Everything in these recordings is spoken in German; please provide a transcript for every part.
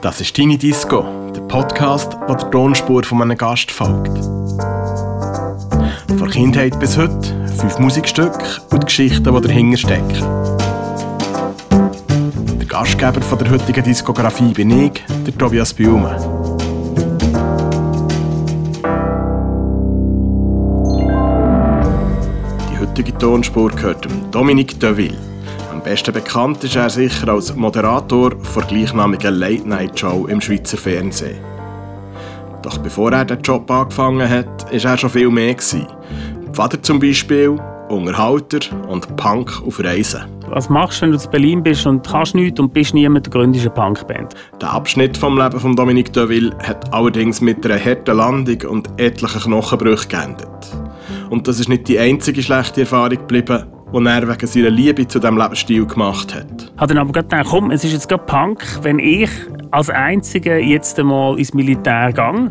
Das ist Deine Disco, der Podcast, der der Tonspur von einem Gast folgt. Von Kindheit bis heute, fünf Musikstücke und Geschichten, die dahinter stecken. Der Gastgeber von der heutigen Diskografie bin ich, der Tobias Blume. Die heutige Tonspur gehört dem Dominique Deville. Am besten bekannt ist er sicher als Moderator der gleichnamigen Late-Night-Show im Schweizer Fernsehen. Doch bevor er den Job angefangen hat, war er schon viel mehr. Gewesen. Vater zum Beispiel, Unterhalter und Punk auf Reisen. Was machst du, wenn du in Berlin bist und kannst nichts und bist niemand, gründest eine Punkband? Der Abschnitt vom Leben von Dominique Deville hat allerdings mit einer harten Landung und etlichen Knochenbrüchen geendet. Und das ist nicht die einzige schlechte Erfahrung geblieben, die er wegen seiner Liebe zu diesem Lebensstil gemacht hat. Hat dann aber gedacht, komm, es ist jetzt gerade Punk, wenn ich als Einziger jetzt einmal ins Militär gehe,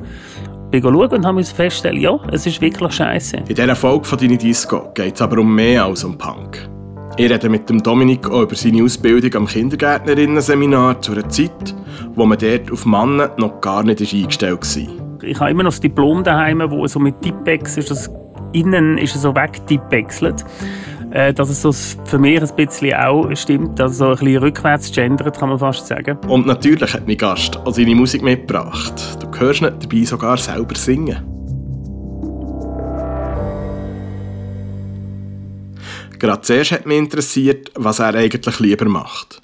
bin schauen und habe feststellen, ja, es ist wirklich scheiße. In dieser Folge von «Deine Disco» geht es aber um mehr als um Punk. Ich rede mit dem Dominik auch über seine Ausbildung am Kindergärtnerinnen-Seminar zu einer Zeit, wo man dort auf Männer noch gar nicht eingestellt war. Ich habe immer noch das Diplom daheim, wo so mit Tippex ist, das innen ist so wegtippexelt. Äh, dass es so für mich ein bisschen auch stimmt, also so ein bisschen rückwärts gendert, kann man fast sagen. Und natürlich hat mein Gast auch seine Musik mitgebracht. Du hörst nicht dabei sogar selber singen. Gerade zuerst hat mich interessiert, was er eigentlich lieber macht.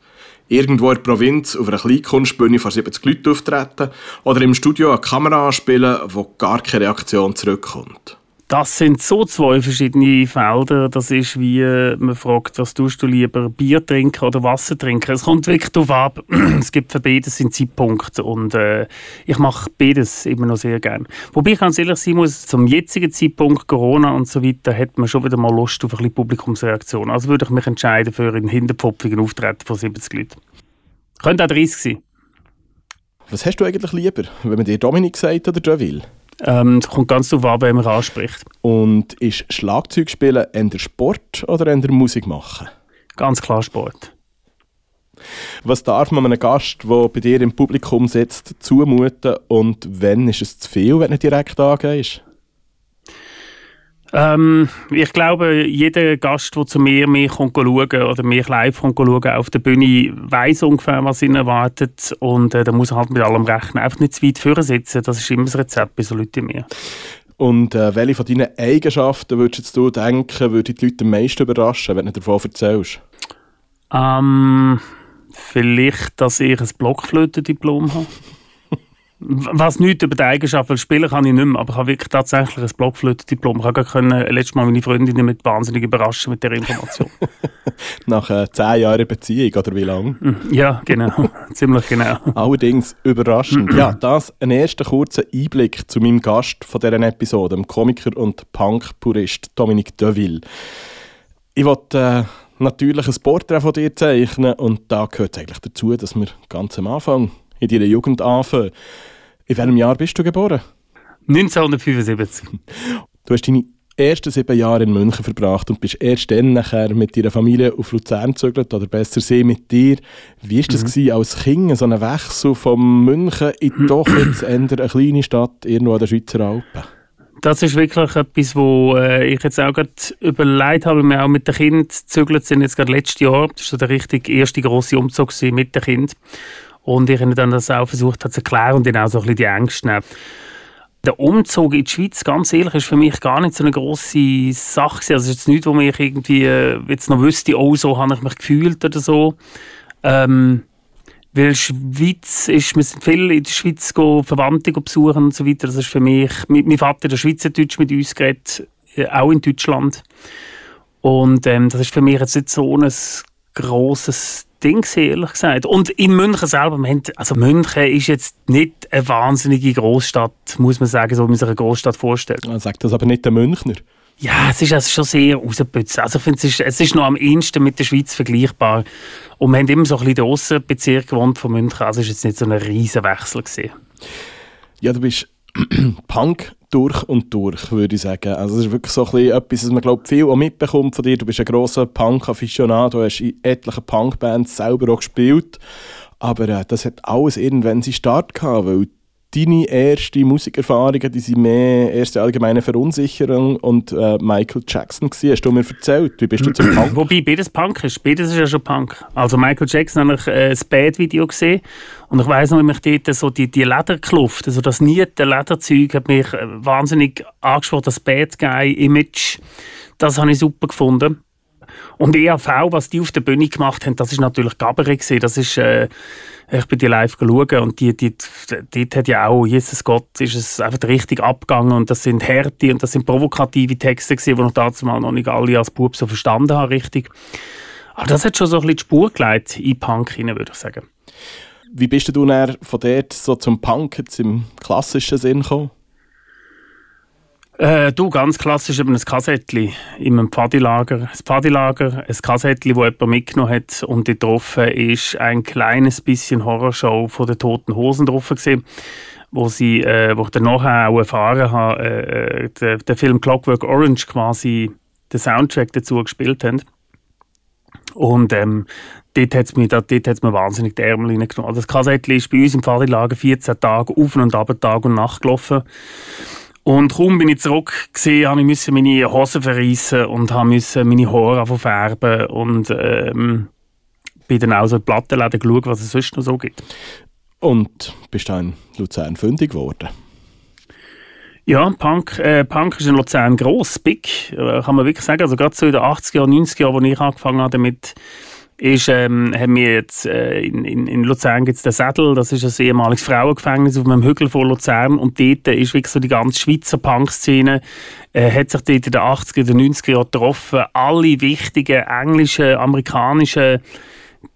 Irgendwo in der Provinz auf einer Kleinkunstbühne vor 70 Leuten auftreten oder im Studio eine Kamera anspielen, wo gar keine Reaktion zurückkommt. Das sind so zwei verschiedene Felder. Das ist wie man fragt, was tust du lieber, Bier trinken oder Wasser trinken. Es kommt wirklich darauf ab. es gibt für beides sind Zeitpunkte und äh, ich mache beides immer noch sehr gern. Wobei ich ganz ehrlich sein muss, zum jetzigen Zeitpunkt Corona und so weiter hat man schon wieder mal Lust auf ein bisschen Publikumsreaktion. Also würde ich mich entscheiden für einen hinterpfupfigen Auftritt von 70 Leuten. Könnte auch 30 sein. Was hast du eigentlich lieber, wenn man dir Dominik sagt oder Deville? Ähm, es kommt ganz darauf an, wer man anspricht. Und ist Schlagzeugspielen eher Sport oder eher Musik machen? Ganz klar Sport. Was darf man einem Gast, der bei dir im Publikum sitzt, zumuten und wenn ist es zu viel, wenn du direkt angehst? Ähm, ich glaube, jeder Gast, der zu mir mich schauen oder mich live schauen auf der Bühne, weiß ungefähr, was ihn erwartet. Und äh, da muss er halt mit allem rechnen. Einfach nicht zu weit vorne sitzen. Das ist immer das Rezept bei so Leuten mir. Und äh, welche von deinen Eigenschaften würdest du denken, würde die Leute am meisten überraschen, wenn du davon erzählst? Ähm, vielleicht, dass ich ein Blockflötendiplom habe. Was nichts über die Eigenschaften spielen kann ich nicht mehr, aber ich habe wirklich tatsächlich ein Blockflötendiplom. Ich konnte letztes Mal meine Freundin mit wahnsinnig überraschen mit der Information. Nach äh, zehn Jahren Beziehung, oder wie lange? Mm, ja, genau. Ziemlich genau. Allerdings überraschend. ja, das ein erster kurzer Einblick zu meinem Gast von dieser Episode, dem Komiker und Punk-Purist Dominique Deville. Ich wollte äh, natürlich ein Porträt von dir zeichnen und da gehört es eigentlich dazu, dass wir ganz am Anfang in deiner Jugend anfangen. In welchem Jahr bist du geboren? 1975. Du hast deine ersten sieben Jahre in München verbracht und bist erst dann nachher mit deiner Familie auf Luzern gezögert, oder besser sie mit dir. Wie war das mhm. gewesen, als Kind, so ein Wechsel von München in doch jetzt eine kleine Stadt irgendwo an den Schweizer Alpen? Das ist wirklich etwas, wo äh, ich jetzt auch gerade überlegt habe, wir auch mit den Kindern gezögert sind, jetzt gerade letztes Jahr. Das war so der richtig erste grosse Umzug mit den Kindern. Und ich habe dann das auch versucht zu erklären und dann auch so ein bisschen die Ängste nehmen. Der Umzug in die Schweiz, ganz ehrlich, ist für mich gar nicht so eine grosse Sache. Also es ist jetzt nichts, wo ich irgendwie äh, jetzt noch wüsste, oh, so habe ich mich gefühlt oder so. Ähm, weil Schweiz ist, wir sind viel in der Schweiz go, Verwandte besuchen und so weiter. Das ist für mich, mein Vater der Schweizerdeutsch mit uns geredet, äh, auch in Deutschland. Und ähm, das ist für mich jetzt nicht so ein grosses Ding, ehrlich gesagt. Und in München selber, also München ist jetzt nicht eine wahnsinnige Großstadt, muss man sagen, so wie man sich eine Großstadt vorstellt. Man sagt das aber nicht der Münchner. Ja, es ist also schon sehr rausgeputzt. Also ich finde, es ist, es ist noch am ehesten mit der Schweiz vergleichbar. Und wir haben immer so ein bisschen den Aussenbezirk gewohnt von München, also es war jetzt nicht so ein riesen Wechsel. Gewesen. Ja, du bist Punk durch und durch, würde ich sagen. Also es ist wirklich so ein bisschen etwas, was man glaube viel auch mitbekommt von dir. Du bist ein grosser Punk-Afficionado, du hast in etlichen Punk-Bands selber auch gespielt. Aber äh, das hat alles irgendwann seinen Start gehabt, weil deine ersten Musikerfahrungen, die sind mehr erste allgemeine Verunsicherung und äh, Michael Jackson gewesen, hast du mir erzählt. Wie bist du zum Punk? Wobei beides Punk ist, beides ist ja schon Punk. Also Michael Jackson habe ich äh, das Bad-Video gesehen und ich weiss noch, wie mich dort so die, die Lederkluft, also das niete Lederzeug hat mich äh, wahnsinnig angesprochen, das Bad Guy-Image, das habe ich super gefunden. Und EAV, was die auf der Bühne gemacht haben, das ist natürlich gewesen. Das ist, äh, ich bin die live schauen und die, die, dort hat ja auch, Jesus Gott, ist es einfach richtig abgegangen und das sind Härte und das sind provokative Texte gewesen, die ich damals noch nicht alle als Bub so verstanden habe, richtig. Aber das hat schon so ein bisschen die Spur gelegt in Punk hinein, würde ich sagen. Wie bist du dann von dort so zum Punk jetzt im klassischen Sinn gekommen? Äh, du, ganz klassisch eben ein Kassettli in einem Pfadilager. Ein Pfadilager, ein Kassettli, das jemand mitgenommen hat und drauf ist ein kleines bisschen Horrorshow von den Toten Hosen drauf gewesen, wo sie, äh, wo ich dann nachher auch erfahren habe, äh, der, der Film Clockwork Orange quasi den Soundtrack dazu gespielt haben. Und ähm, dort hat es mir, mir wahnsinnig die Ärmel reingenommen. Also das Kassettli ist bei uns im Pfadilager 14 Tage auf und ab Tag und Nacht gelaufen. Und kaum bin ich zurück gesehen, habe ich meine Hosen verreissen und musste meine Haare färben und ähm, bin dann auch so in Plattenläden geschaut, was es sonst noch so gibt. Und bist du in Luzern fündig geworden? Ja, Punk, äh, Punk ist in Luzern gross, big, äh, kann man wirklich sagen. Also gerade so in den 80er Jahren, 90er Jahren, als ich angefangen habe damit, ist, ähm, haben wir jetzt, äh, in, in, in Luzern gibt es den Sädel, das ist ein ehemaliges Frauengefängnis auf einem Hügel von Luzern. Und dort ist wirklich so die ganze Schweizer Punk-Szene, äh, hat sich dort in den 80er, den 90er Jahren getroffen. Alle wichtigen englischen, amerikanischen,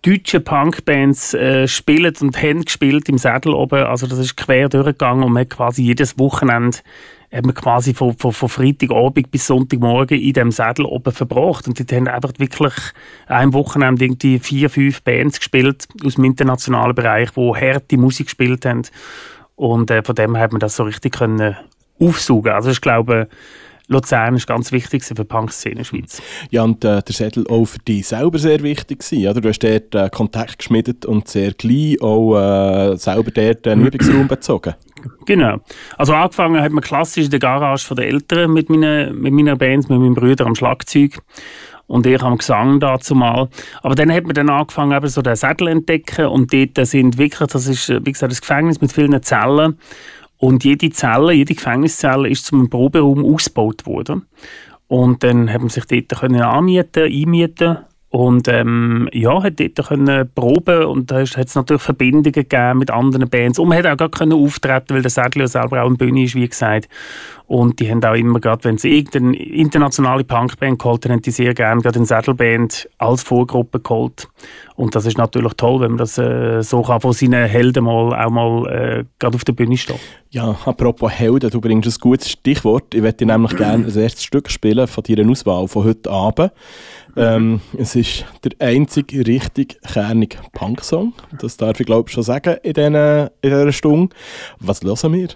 deutschen Punkbands äh, spielen und haben gespielt im Sädel oben, also das ist quer durchgegangen und man hat quasi jedes Wochenende hat man quasi von, von, von Freitagabend bis Sonntagmorgen in dem Sattel oben verbracht. Und die haben einfach wirklich ein Wochenende irgendwie vier, fünf Bands gespielt aus dem internationalen Bereich, die harte Musik gespielt haben. Und äh, von dem hat man das so richtig können aufsaugen. Also ich glaube, Luzern ist ganz wichtig für die Punk-Szene in der Schweiz. Ja, und äh, der Sädel auch für dich selber sehr wichtig gewesen, oder? Du hast dort äh, Kontakt geschmiedet und sehr gleich auch äh, selber dort einen Übungsraum bezogen. Genau. Also angefangen hat man klassisch in der Garage von den Eltern mit meinen, mit meiner Bands, mit meinen Brüdern am Schlagzeug und ich am Gesang dazu mal. Aber dann hat man dann angefangen, eben so den Sädel entdecken und dort sind wirklich, das ist, wie gesagt, das Gefängnis mit vielen Zellen und jede Zelle, jede Gefängniszelle ist zum Proberaum ausgebaut worden. Und dann haben sich dort können anmieten, einmieten und ähm, ja, hat dort können proben und da hat es natürlich Verbindungen gegeben mit anderen Bands. Und man hat auch gar können auftreten, weil der Sadler selber auch eine Bühne ist, wie gesagt. Und die haben auch immer gerade, wenn sie irgendeine internationale Punkband geholt haben, die sehr gerne gerade eine Saddleband als Vorgruppe geholt. Und das ist natürlich toll, wenn man das äh, so kann, von seinen Helden mal, auch mal äh, gerade auf der Bühne stehen. Ja, apropos Helden, du bringst ein gutes Stichwort. Ich möchte nämlich gerne das erste Stück spielen von deiner Auswahl von heute Abend. Ähm, es ist der einzige richtig kernige Punk-Song. Das darf ich glaube ich schon sagen in, den, in dieser Stunde. Was hören wir?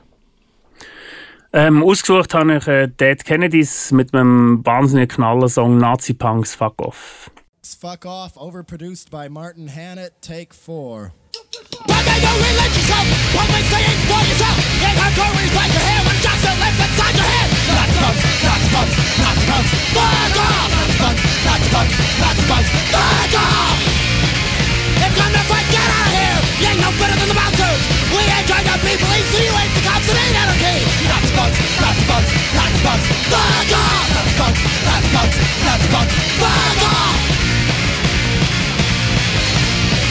Ähm, ausgesucht habe ich äh, Dead Kennedys mit einem wahnsinnigen Knallersong Nazi-Punks Fuck Off. Fuck Off, overproduced by Martin Hannett, take four. Whether you religious yourself, public saying for yourself, in hardcore like your hair when Jackson lives inside your head. Nazi punks, Nazi punks, Nazi punks, fuck off! Nazi punks, Nazi punks, Nazi punks, fuck off! If come to fight, get out! You ain't no better than the bouncers! We ain't trying to people, so you ain't the cops, it ain't anarchy! Nazi punks, Nazi punks, Nazi punks, fuck off! Nazi punks, Nazi punks, Nazi punks, fuck off!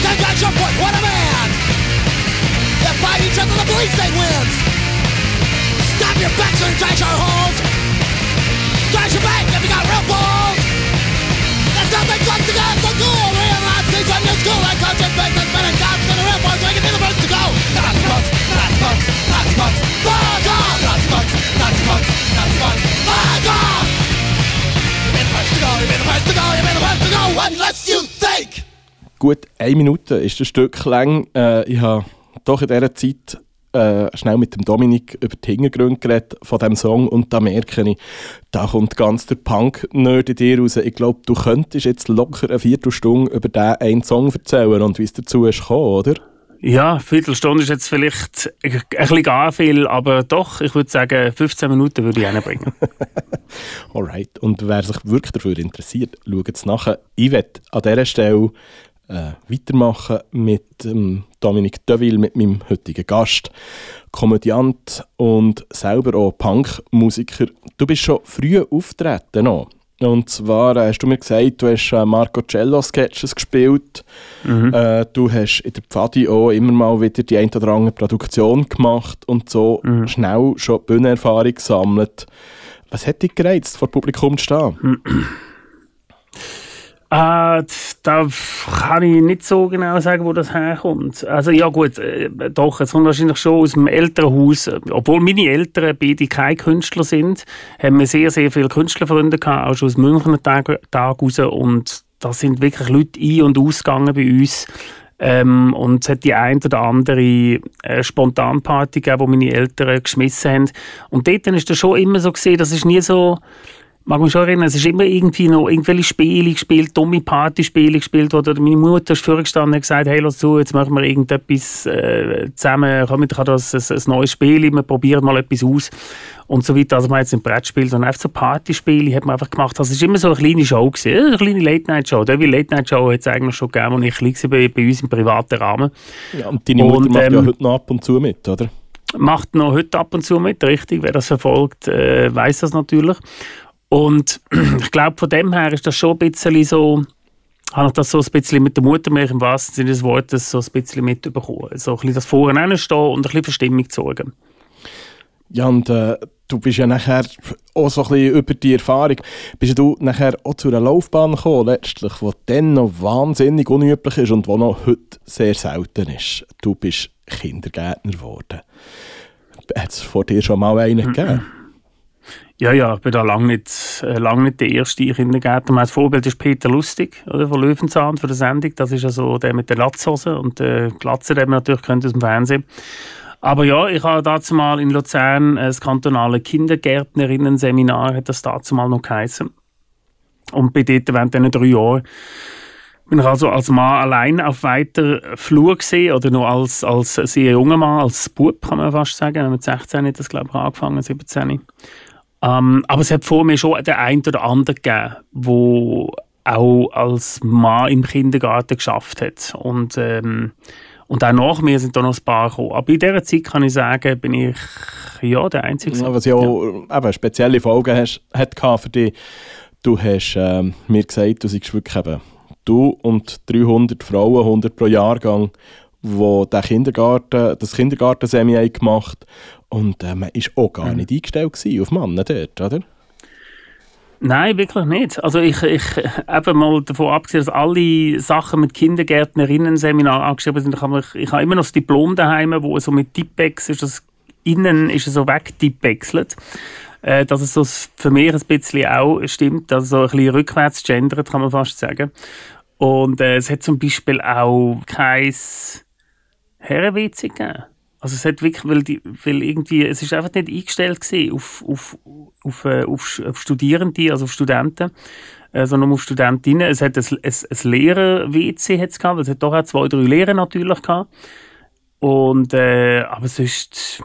Ten guys your point, what a man! They fight each other, the police say wins! Stop your backs and trash our holes! Trash your back if you got real balls! There's nothing fun to go, so cool! Real Nazis on your school like coaches, businessmen Gut eine Minute ist das Stück lang. Äh, ich habe doch in dieser Zeit äh, schnell mit dem Dominik über die Hintergründe geredet von diesem Song und da merke ich, da kommt ganz der Punk-Nerd in dir raus. Ich glaube, du könntest jetzt locker eine Viertelstunde über diesen einen Song erzählen und wie es dazu ist gekommen, oder? Ja, eine Viertelstunde ist jetzt vielleicht ein bisschen gar viel, aber doch, ich würde sagen, 15 Minuten würde ich reinbringen. Alright. Und wer sich wirklich dafür interessiert, schaut es nachher. Ich werde an dieser Stelle äh, weitermachen mit ähm, Dominic Deville, mit meinem heutigen Gast, Komödiant und selber auch Punkmusiker. Du bist schon früh auftreten noch. Und zwar äh, hast du mir gesagt, du hast äh, Marco Cello Sketches gespielt. Mhm. Äh, du hast in der Pfadi auch immer mal wieder die ein oder andere Produktion gemacht und so mhm. schnell schon Bühnenerfahrung gesammelt. Was hat dich gereizt, vor Publikum zu stehen? Äh, da kann ich nicht so genau sagen, wo das herkommt. Also ja gut, äh, doch, es kommt wahrscheinlich schon aus dem Elternhaus. Obwohl meine Eltern beide keine Künstler sind, haben wir sehr, sehr viele Künstlerfreunde gehabt, auch schon aus Münchner Tag, Tag raus. Und da sind wirklich Leute ein- und ausgegangen bei uns. Ähm, und es hat die ein oder andere äh, Spontanparty gegeben, die meine Eltern geschmissen haben. Und dort ist das schon immer so gesehen, das ist nie so mag mich schon erinnern, es ist immer irgendwie noch irgendwelche Spiele gespielt, dumme Partyspiele gespielt oder meine Mutter ist vorgestanden und gesagt, hey, lass zu, jetzt machen wir irgendetwas äh, zusammen, komm, ich habe das ein, ein neues Spiel, wir probieren mal etwas aus und so weiter. Also man hat jetzt ein Brettspiel, sondern einfach so Partyspiele hat man einfach gemacht. Also es war immer so eine kleine Show, gewesen, eine kleine Late-Night-Show. Die Late-Night-Show hat es eigentlich schon gegeben, als ich klein war, bei, bei uns im privaten Rahmen. Ja, und deine Mutter und, macht ähm, ja heute noch ab und zu mit, oder? Macht noch heute ab und zu mit, richtig. Wer das verfolgt, äh, weiß das natürlich. Und ich glaube, von dem her ist das schon ein bisschen so, habe ich das so ein bisschen mit der Muttermilch im wahrsten Sinne des Wortes so ein bisschen mitbekommen. So ein bisschen das Vorne stehen und ein bisschen Verstimmung zu sorgen. Ja, und äh, du bist ja nachher auch so ein bisschen über die Erfahrung, bist du nachher auch zu einer Laufbahn gekommen, letztlich, die dann noch wahnsinnig unüblich ist und die noch heute sehr selten ist. Du bist Kindergärtner geworden. Hat es vor dir schon mal einen gegeben? Ja, ja, ich bin da lange nicht, äh, lang nicht der erste Kindergärtner. Mein Vorbild ist Peter Lustig oder, von Löwenzahn, von der Sendung. Das ist also der mit der Latzhose und der Glatze, den man natürlich aus dem Fernsehen. Aber ja, ich habe dazu mal in Luzern das kantonale Kindergärtnerinnen-Seminar, hat das dazu mal noch geheißen. Und bei dort während diesen drei Jahren bin ich also als Mann allein auf weiter Flur gesehen oder noch als, als sehr junger Mann, als Bub kann man fast sagen. Mit 16 hat das glaube ich angefangen, 17. Ähm, aber es hat vor mir schon den einen oder anderen gegeben, der auch als Mann im Kindergarten geschafft hat. Und, ähm, und auch nach mir sind da noch ein paar gekommen. Aber in dieser Zeit kann ich sagen, bin ich ja der Einzige. Ja, was ja auch ja. Eben, spezielle Folgen hast, hat für dich. Du hast ähm, mir gesagt, du seist wirklich eben du und 300 Frauen, 100 pro Jahrgang, die Kindergarten, das Kindergartensemi gemacht und äh, man war auch gar mhm. nicht eingestellt auf Männer dort, oder? Nein, wirklich nicht. Also ich, ich eben mal davon abgesehen, dass alle Sachen mit Kindergärtnerinnen-Seminar angeschrieben sind. Ich habe, ich habe immer noch das Diplom daheim, wo so mit Tippex ist, das innen ist so wegtippexelt. Äh, dass es so für mich ein bisschen auch stimmt, also so ein bisschen rückwärts gendert, kann man fast sagen. Und äh, es hat zum Beispiel auch kein Herren-WC gegeben. Also es hat wirklich, weil, die, weil irgendwie, es ist einfach nicht eingestellt auf, auf, auf, äh, auf, auf Studierende, also auf Studenten, äh, sondern auf Studentinnen. Es hat ein, ein, ein Lehrer-WC gehabt, es hat doch auch zwei, drei Lehrer natürlich gehabt. Und, äh, aber sonst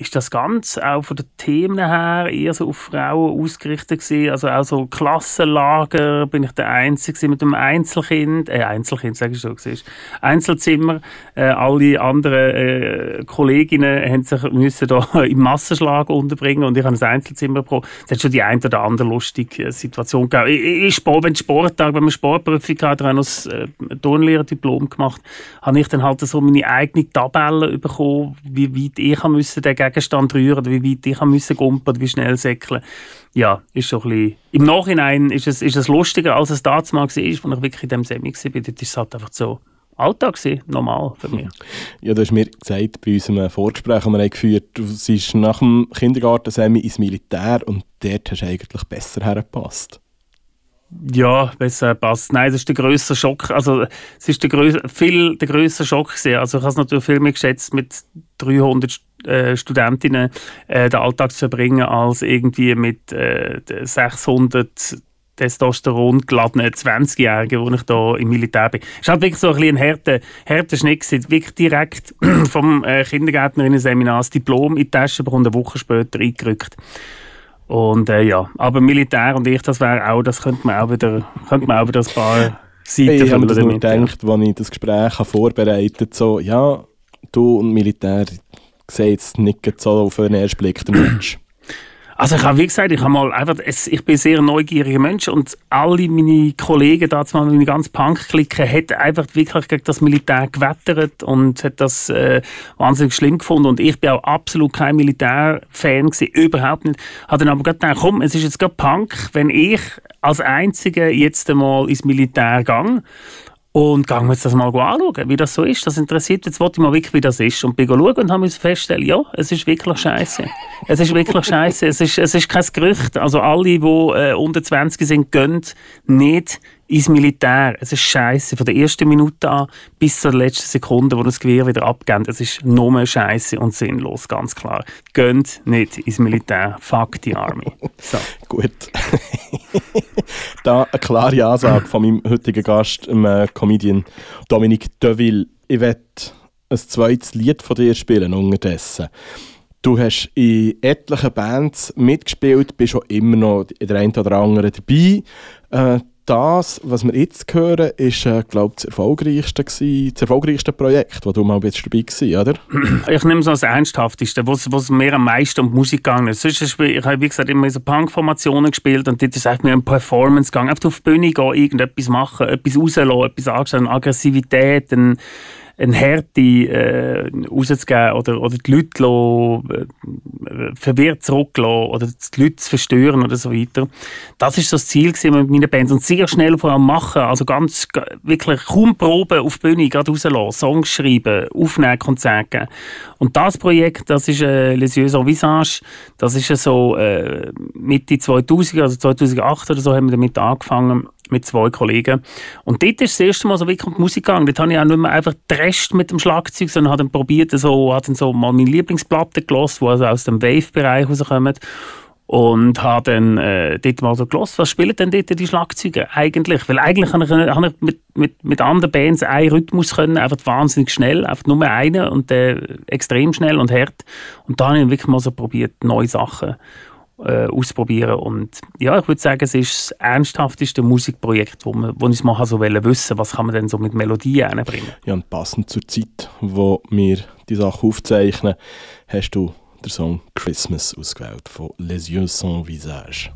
ist das ganz auch von den Themen her eher so auf Frauen ausgerichtet gewesen. Also auch so Klassenlager bin ich der Einzige mit dem Einzelkind, äh, Einzelkind sage ich so, siehst. Einzelzimmer. Äh, alle anderen äh, Kolleginnen haben sich müssen da im Massenschlag unterbringen und ich habe ein Einzelzimmer pro. Es hat schon die eine oder andere lustige Situation gegeben. Ich, ich wenn Sporttag, wenn man Sportprüfung hat, habe ich noch ein äh, Turnlehrerdiplom gemacht, habe ich dann halt so meine eigene Tabelle bekommen, wie weit ich müssen dagegen Gegenstand rühren wie weit ich musste gumpen wie schnell säckeln. Ja, ist schon ein bisschen... Im Nachhinein ist es, ist es lustiger, als es damals war, als ich wirklich in diesem Semi war. Dort ist es halt einfach so Alltag gewesen, normal für mich. Ja, du hast mir gesagt, bei unserem Vorgespräch, das wir haben geführt du bist nach dem Kindergarten-Semi ins Militär und dort hast du eigentlich besser hergepasst. Ja, besser passt. Nein, das ist der größere Schock. Also, es ist der größere, viel der größere Schock gewesen. Also, ich habe es natürlich viel mehr geschätzt, mit 300 äh, Studentinnen äh, den Alltag zu verbringen, als irgendwie mit äh, 600 Testosteron geladenen 20-Jährigen, wo ich da im Militär bin. Es war halt wirklich so ein, ein harter, harter Schnitt. Gewesen. Wirklich direkt vom äh, Kindergärtnerinnen-Seminar das Diplom in die Tasche bekommen, eine Woche später eingerückt. Und äh, ja, aber Militär und ich, das wäre auch, das könnte man auch wieder, könnte man auch wieder ein paar Seiten Ich habe mir das nur gedacht, als ich das Gespräch vorbereitet habe, so, ja, du und Militär sehen jetzt nicht so auf den ersten Blick den Mensch. Also ich habe, wie gesagt, ich habe mal einfach, ich bin ein sehr neugieriger Mensch und alle meine Kollegen, damals meine ganze Punk-Clique, hat einfach wirklich gegen das Militär gewettert und hat das äh, wahnsinnig schlimm gefunden und ich bin auch absolut kein Militär-Fan gewesen, überhaupt nicht. Habe dann aber gedacht, komm, es ist jetzt gerade Punk, wenn ich als Einziger jetzt einmal ins Militär gehe und gehen wir jetzt das mal anschauen, wie das so ist. Das interessiert jetzt, wollte ich mal wirklich, wie das ist. Und bin schauen und haben uns feststellen, ja, es ist wirklich scheiße. es ist wirklich scheiße. Es ist, es ist kein Gerücht. Also alle, die äh, unter 20 sind, gehen nicht ins Militär. Es ist scheiße von der ersten Minute an bis zur letzten Sekunde, wo das Gewehr wieder abgeht. Es ist nur scheiße und sinnlos, ganz klar. Gönnt nicht ins Militär. Fuck die Army. So. Gut. da eine klare Ansage von meinem heutigen Gast, dem äh, Comedian Dominique Deville. Ich werde ein zweites Lied von dir spielen unterdessen. Du hast in etlichen Bands mitgespielt, bist schon immer noch in der einen oder anderen dabei. Äh, das, was wir jetzt hören, ist, äh, glaube das erfolgreichste, gewesen, das erfolgreichste Projekt, wo du mal bist dabei warst, oder? Ich nehme es als ernsthafteste, was, was mir am meisten um die Musik ist ich habe, wie gesagt, immer so Punk-Formationen gespielt und dort ist es mir um Performance gegangen. Einfach auf die Bühne gehen, irgendetwas machen, etwas rauslassen, etwas anstellen, Aggressivität, ein, eine Härte äh, rauszugeben oder, oder die Leute lassen, äh, verwirrt zurücklassen oder die Leute zu verstören oder so weiter. Das ist so das Ziel mit meiner Band und sehr schnell vor allem machen, also ganz wirklich kaum Proben auf die Bühne, gerade rauslassen, Songs schreiben, aufnehmen, Konzerte geben. Und das Projekt, das ist äh, Les Yeux en Visage, das ist äh, so äh, Mitte 2000, also 2008 oder so haben wir damit angefangen mit zwei Kollegen. Und dort ist das erste Mal so wirklich um die Musik gegangen. Dort habe ich auch nicht mehr einfach Rest mit dem Schlagzeug, sondern habe dann probiert, so, habe dann so mal meine Lieblingsplatte gelassen, die also aus dem Wave-Bereich rauskommen. Und habe dann äh, dort mal so gelassen, was spielen denn dort die Schlagzeuge eigentlich? Weil eigentlich habe ich, habe ich mit, mit, mit anderen Bands einen Rhythmus können, einfach wahnsinnig schnell, einfach nur einen und äh, extrem schnell und hart. Und da habe ich wirklich mal so probiert, neue Sachen äh, ausprobieren. Und ja, ich würde sagen, es ist das ernsthafteste Musikprojekt, wo, man, wo ich mal so wissen was kann man denn so mit Melodien einbringen. Ja, und passend zur Zeit, wo wir die Sache aufzeichnen, hast du den Song Christmas ausgewählt von Les Yeux sans Visage.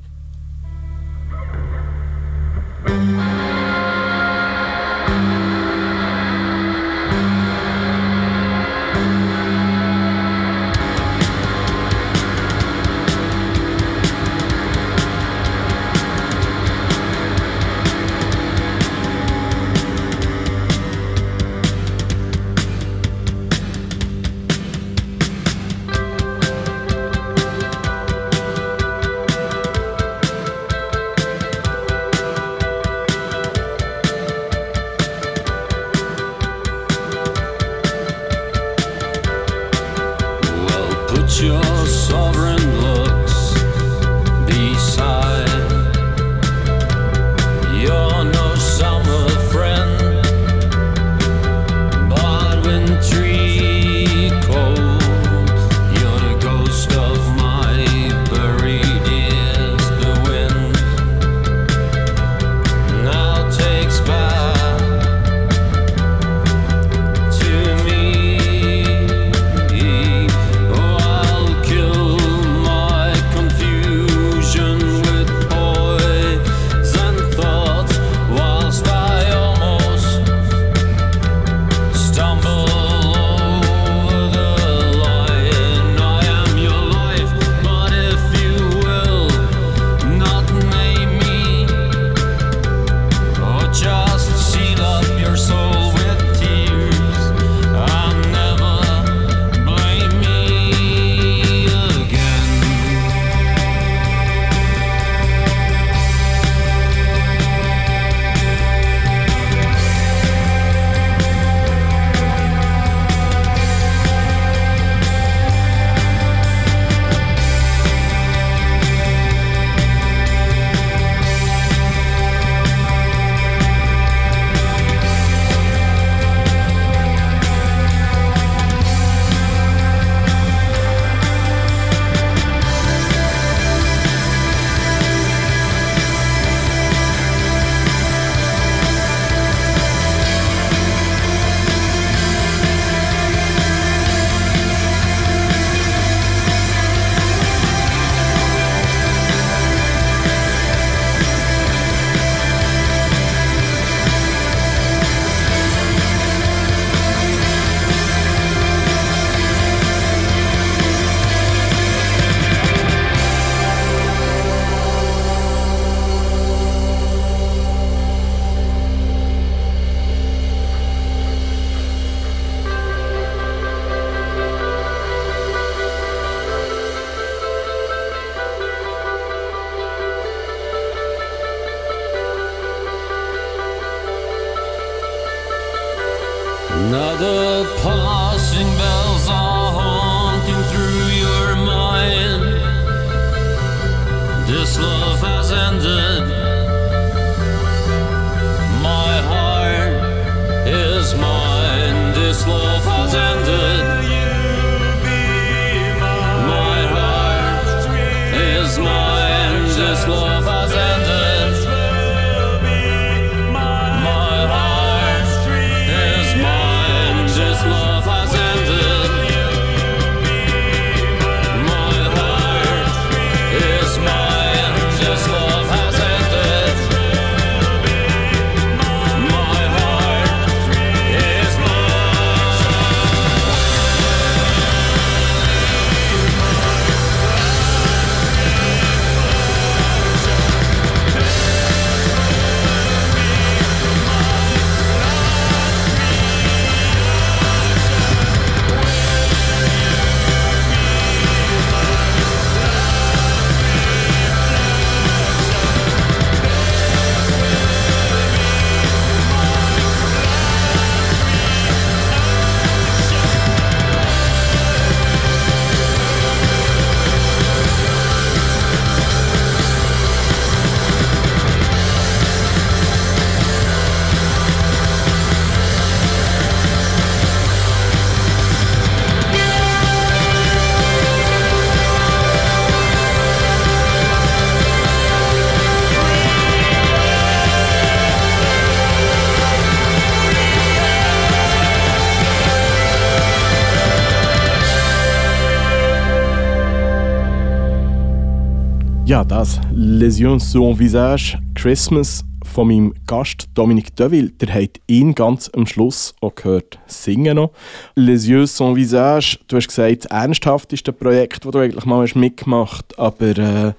Les yeux sur visage Christmas von meinem Gast Dominique Deville. Der hat ihn ganz am Schluss auch gehört singen noch. Les yeux sur visage, du hast gesagt, das ernsthafteste Projekt, das du eigentlich mal hast mitgemacht aber äh,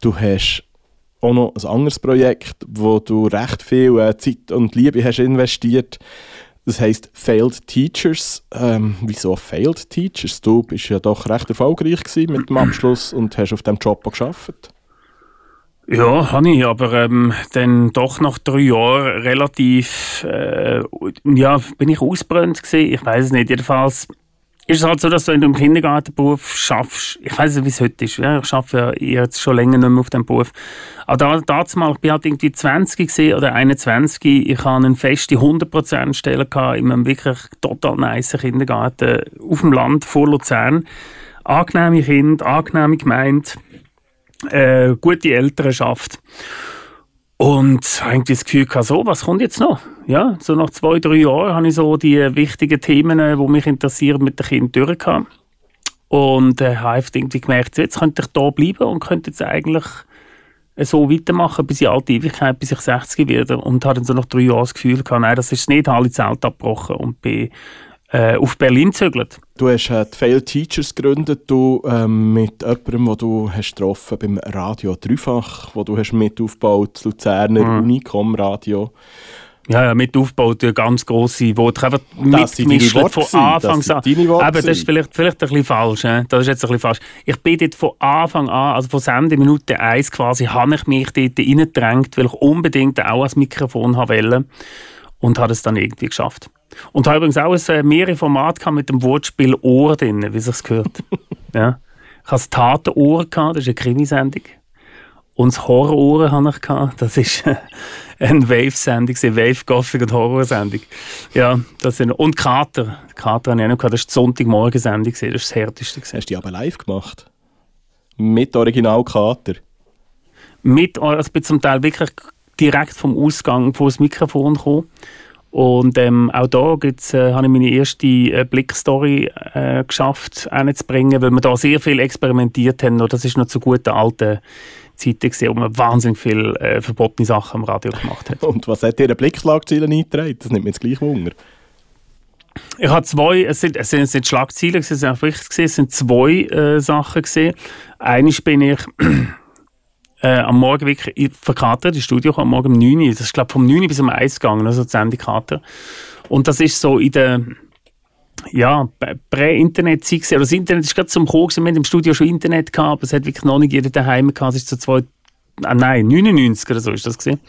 du hast auch noch ein anderes Projekt, wo du recht viel äh, Zeit und Liebe hast investiert. Das heisst Failed Teachers. Ähm, wieso Failed Teachers? Du bist ja doch recht erfolgreich gewesen mit dem Abschluss und hast auf diesem Job auch gearbeitet. Ja, habe ich, aber ähm, dann doch nach drei Jahren relativ, äh, ja, bin ich ausbrennt gewesen. Ich weiß es nicht. Jedenfalls ist es halt so, dass du in dem Kindergartenberuf schaffst. Ich weiß nicht, wie es heute ist. Ja, ich arbeite ja jetzt schon länger nicht mehr auf dem Beruf. Aber da, dazu mal, ich bin halt irgendwie 20 gewesen oder 21. Ich hatte eine feste 100% Stelle gehabt in einem wirklich total nice Kindergarten auf dem Land vor Luzern. Angenehme Kinder, angenehme Gemeinde äh, gute Elternschaft. Und irgendwie das Gefühl gehabt, so, was kommt jetzt noch? Ja, so nach zwei, drei Jahren habe ich so die wichtigen Themen, die mich interessieren, mit den Kindern durchgehabt. Und äh, habe irgendwie gemerkt, jetzt könnte ich da bleiben und könnte jetzt eigentlich so weitermachen bis in alte Ewigkeit, bis ich 60 werde. Und habe dann so nach drei Jahren das Gefühl gehabt, nein, das ist nicht, habe ich Zelt abgebrochen und bin äh, auf Berlin gezögert. Du hast äh, die Fail Teachers gegründet, du ähm, mit jemandem, den du hast getroffen beim Radio Dreifach, wo du hast mit aufgebaut, das Luzerner Mhm. Unicom Radio. Ja, ja, mit aufgebaut, eine ganz grosse, wo ich einfach mitgemischt von Anfang das an. Eben, das ist vielleicht, vielleicht ein bisschen falsch. He? Das ist jetzt ein bisschen falsch. Ich bin dort von Anfang an, also von Sendeminute 1 quasi, habe ich mich dort reingedrängt, weil ich unbedingt auch ans Mikrofon haben wollte und habe es dann irgendwie geschafft. Und habe übrigens auch ein äh, mehrere Format gehabt mit dem Wortspiel Ohr drin, wie sich's gehört. ja. Ich hatte das Tatenohr, gehabt, das ist eine Krimisendung. Und das Horrorohren hatte ich. Gehabt. Das ist äh, eine Wave-Sendung, eine Wave-Gothic- und Horror-Sendung. Ja, das sind, und Kater. Kater habe ich auch noch gehabt. Das war die Sonntagmorgen-Sendung. Das war das härteste. gewesen. Hast du die aber live gemacht? Mit Originalkater. Mit, also ich bin zum Teil wirklich direkt vom Ausgang vor das Mikrofon gekommen. Und ähm, auch da gibt's, äh, habe ich meine erste äh, Blickstory äh, geschafft, hinzubringen, weil wir da sehr viel experimentiert haben. Und das ist noch zu guten alten Zeiten gewesen, wo man wahnsinnig viel äh, verbotene Sachen am Radio gemacht hat. Und was hat dir eine Blickschlagzeile eingetragen? Das nimmt mir jetzt gleich Wunder. Ich habe zwei, es sind, es sind, es sind Schlagzeilen, gewesen, es sind gewesen, es sind zwei äh, Sachen gesehen. Eines bin ich äh, am Morgen wirklich ich- verkatert, ins Studio kam am Morgen um 9 Uhr, das ist glaube vom 9 Uhr bis um 1 gegangen, also die Sendekater. Und das ist so in der ja, Prä- Prä-Internet-Zeit. Oder Das Internet ist gerade zum Kommen wir hatten im Studio schon Internet gehabt, aber es hat wirklich noch nicht jeder daheim gehabt, es ist so zwei, ah, nein, 99 oder so ist das gewesen.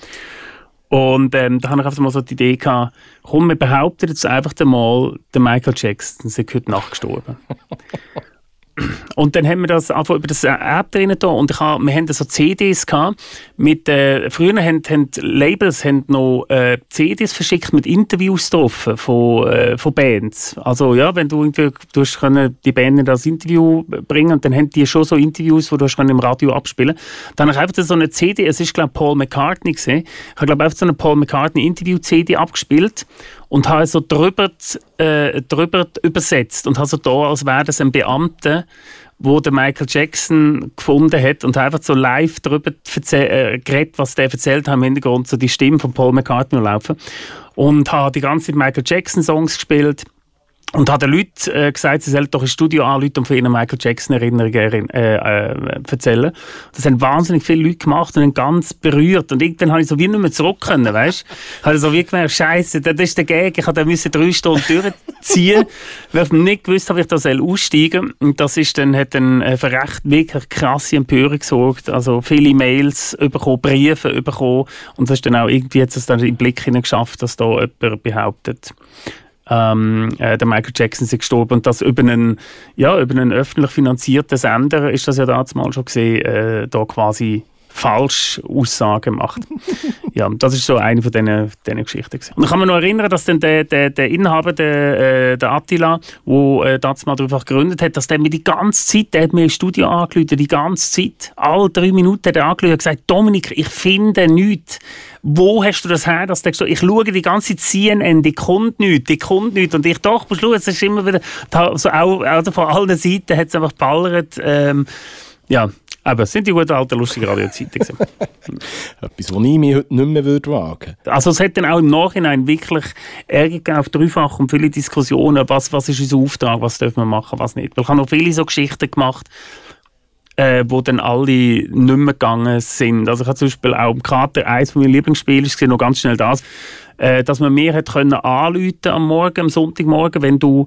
Und ähm, da habe ich einfach mal so die Idee gehabt, komm, wir behaupten jetzt einfach mal, der Michael Jackson sei heute Nacht gestorben. Und dann haben wir das einfach über das App drin und ich hab, wir haben so CDs gehabt mit, äh, früher haben, haben Labels haben noch äh, CDs verschickt mit Interviews drauf von, äh, von Bands. Also ja, wenn du irgendwie, du hast können die Band in das Interview bringen und dann haben die schon so Interviews, wo du hast können im Radio abspielen. Dann habe ich einfach so eine CD, es ist glaube Paul McCartney gesehen. Ich habe glaube einfach so eine Paul McCartney Interview CD abgespielt und habe so drüber, äh, drüber übersetzt und habe so da, als wäre das ein Beamter, wo der Michael Jackson gefunden hat und einfach so live darüber erzäh- äh, geredet, was der erzählt hat im Hintergrund, so die Stimme von Paul McCartney laufen. Und habe die ganze Zeit Michael Jackson Songs gespielt und hat den Leuten äh, gesagt, sie sollen doch ein Studio anrufen und von ihnen Michael Jackson Erinnerungen erin- äh, äh, erzählen. Das haben wahnsinnig viele Leute gemacht und dann ganz berührt. Und irgendwann habe ich so wie nicht mehr zurück können, weißt? Habe so wie gemerkt, Scheiße, das ist der Gag. Ich musste müssen drei Stunden durchziehen, weil ich nicht gewusst habe, ich da soll aussteigen Und das ist dann, hat dann äh, für recht wirklich krasse Empörung gesorgt. Also viele Mails bekommen, Briefe bekommen. Und das ist dann auch irgendwie jetzt es dann den Blick hinein geschafft, dass da jemand behauptet, ähm, äh, der Michael Jackson ist gestorben und das über einen, ja, über einen öffentlich finanzierten Sender ist das ja damals mal schon gesehen, äh, da quasi falsch Aussagen macht. ja, das ist so eine von diesen, diesen Geschichten. Und ich kann mich noch erinnern, dass dann der, der, der Inhaber, der, äh, der Attila, der äh, das mal einfach gegründet hat, dass der mir die ganze Zeit, der hat mir im Studio angerufen, die ganze Zeit, alle drei Minuten hat er angerufen und gesagt, Dominik, ich finde nichts. Wo hast du das her? Dass gesagt- ich schaue die ganze Zeit CNN, die kommt nichts, die kommt nichts. Und ich doch, musst schauen, es ist immer wieder, da, so auch, also von allen Seiten hat es einfach geballert. Ähm, ja, aber es sind die guten alten, lustigen Radiozeiten. Etwas, was ich mir heute nicht mehr würde wagen Also es hat dann auch im Nachhinein wirklich Ärger gegeben auf dreifach und viele Diskussionen, was, was ist unser Auftrag, was dürfen wir machen, was nicht. Weil ich habe noch viele so Geschichten gemacht, äh, wo dann alle nicht mehr gegangen sind. Also ich habe zum Beispiel auch im Kater eins meiner Lieblingsspiele, ich sehe noch ganz schnell das, äh, dass man mir hat können anrufen am Morgen, am Sonntagmorgen, wenn du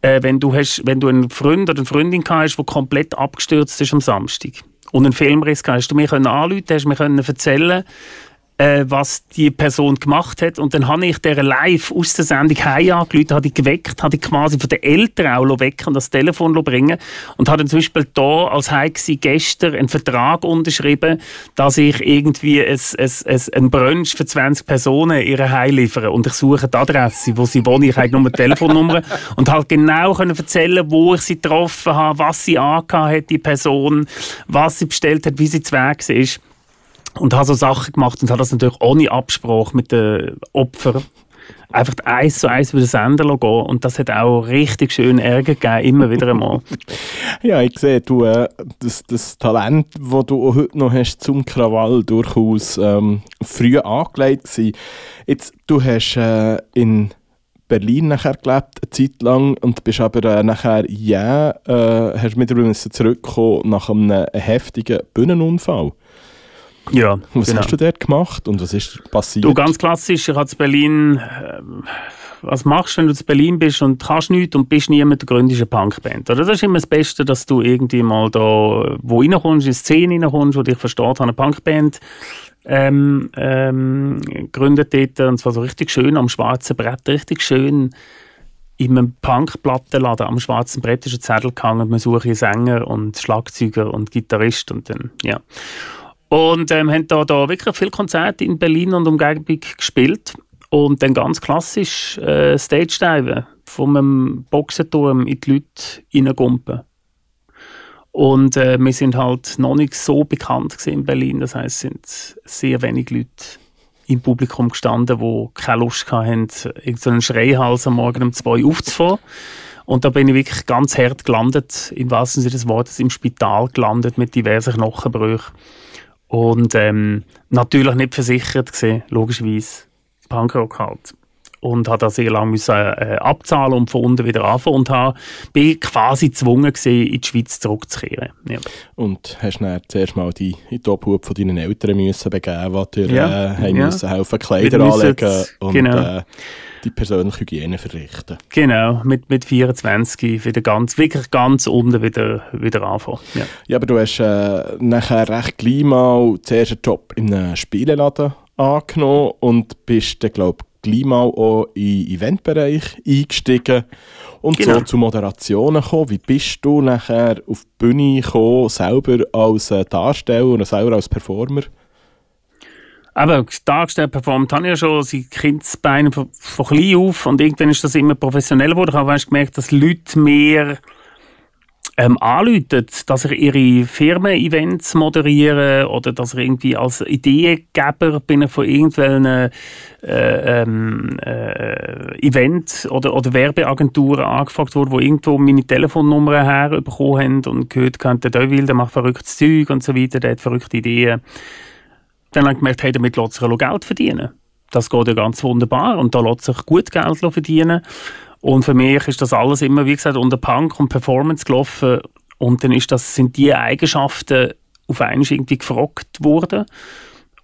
äh, wenn du hast, wenn du einen Freund oder eine Freundin hast, der komplett abgestürzt ist am Samstag und einen Filmriss hast du mir anrufen, hast mir erzählen, äh, was die Person gemacht hat. Und dann habe ich der live aus der Sendung heim angerufen, habe die geweckt, habe die quasi von den Eltern auch wecken und das Telefon bringen. Und habe dann zum Beispiel da als heim gestern einen Vertrag unterschrieben, dass ich irgendwie ein, ein, ein, ein Brunch für 20 Personen ihre heim liefere. Und ich suche die Adresse, wo sie wohnen, ich habe nur die Telefonnummer. Und halt genau können erzählen, wo ich sie getroffen habe, was sie angehabt hat, die Person, was sie bestellt hat, wie sie zu Weg ist und habe so Sachen gemacht und habe das natürlich ohne Absprache mit den Opfern einfach eins zu eins über den Sender gehen und das hat auch richtig schön Ärger gegeben, immer wieder einmal. Ja, ich sehe, du, äh, das, das Talent, das du heute noch hast zum Krawall, durchaus ähm, früh angelegt gewesen. Jetzt, du hast äh, in Berlin nachher gelebt, eine Zeit lang, und bist aber äh, nachher, ja, äh, hast wieder müssen zurückkommen nach einem heftigen Bühnenunfall. Ja, Was genau. hast du dort gemacht und was ist passiert? Du, ganz klassisch, ich habe in Berlin, ähm, was machst du, wenn du in Berlin bist und kannst nichts und bist niemand, du gründest eine Punkband. Oder das ist immer das Beste, dass du irgendwie mal da, wo reinkommst, in die Szene reinkommst, wo dich versteht, eine Punkband ähm, ähm, gegründet dort, und zwar so richtig schön am schwarzen Brett, richtig schön in einem Punk-Plattenladen am schwarzen Brett ist ein Zettel gehangen, man suche Sänger und Schlagzeuger und Gitarrist und dann, ja. Und ähm, haben da, da wirklich viele Konzerte in Berlin und Umgebung gespielt. Und dann ganz klassisch äh, Stage-Diven von einem Boxenturm in die Leute reingumpen. Und äh, wir sind halt noch nicht so bekannt in Berlin. Das heisst, es sind sehr wenig Leute im Publikum gestanden, die keine Lust hatten, irgendeinen Schreihals am Morgen um zwei aufzufahren. Und da bin ich wirklich ganz hart gelandet, im wahrsten Sinne des Wortes, im Spital gelandet mit diversen Knochenbrüchen. Und ähm, natürlich nicht versichert gesehen, logischerweise. Punkrock halt. Und habe da sehr lange müssen, äh, abzahlen und von unten wieder anfangen und habe, bin quasi gezwungen gewesen, in die Schweiz zurückzukehren. Ja. Und hast dann zuerst mal die, in die Obhut von deinen Eltern müssen begeben, die dir Ja, äh, haben ja. müssen helfen, Kleider anlegen und genau. äh, die persönliche Hygiene verrichten. Genau, mit, mit 24 wieder ganz, wirklich ganz unten wieder, wieder anfangen. Ja. Ja, aber du hast äh, nachher recht gleich mal zuerst einen Job in einem Spieleladen angenommen und bist dann, glaube gleich mal auch in den Eventbereich eingestiegen und Genau. so zu Moderationen gekommen. Wie bist du nachher auf die Bühne gekommen, selber als äh, Darsteller und selber als Performer? Aber dargestellt performt habe ich ja schon seit Kindesbeinen von, von klein auf und irgendwann ist das immer professioneller geworden. Ich habe gemerkt, dass Leute mehr ähm, anrufen, dass ich ihre Firmen-Events moderiere oder dass ich irgendwie als Ideengeber ich von irgendwelchen äh, ähm, äh, Events oder, oder Werbeagenturen angefragt wurde, wo irgendwo meine Telefonnummer herbekommen haben und gehört haben, der Deville, der macht verrücktes Zeug und so weiter, der hat verrückte Ideen dann habe ich gemerkt, hey, damit lässt sich Geld verdienen. Das geht ja ganz wunderbar und da lässt sich gut Geld verdienen. Und für mich ist das alles immer, wie gesagt, unter Punk und Performance gelaufen. Und dann ist das, sind die Eigenschaften auf einmal irgendwie gefragt worden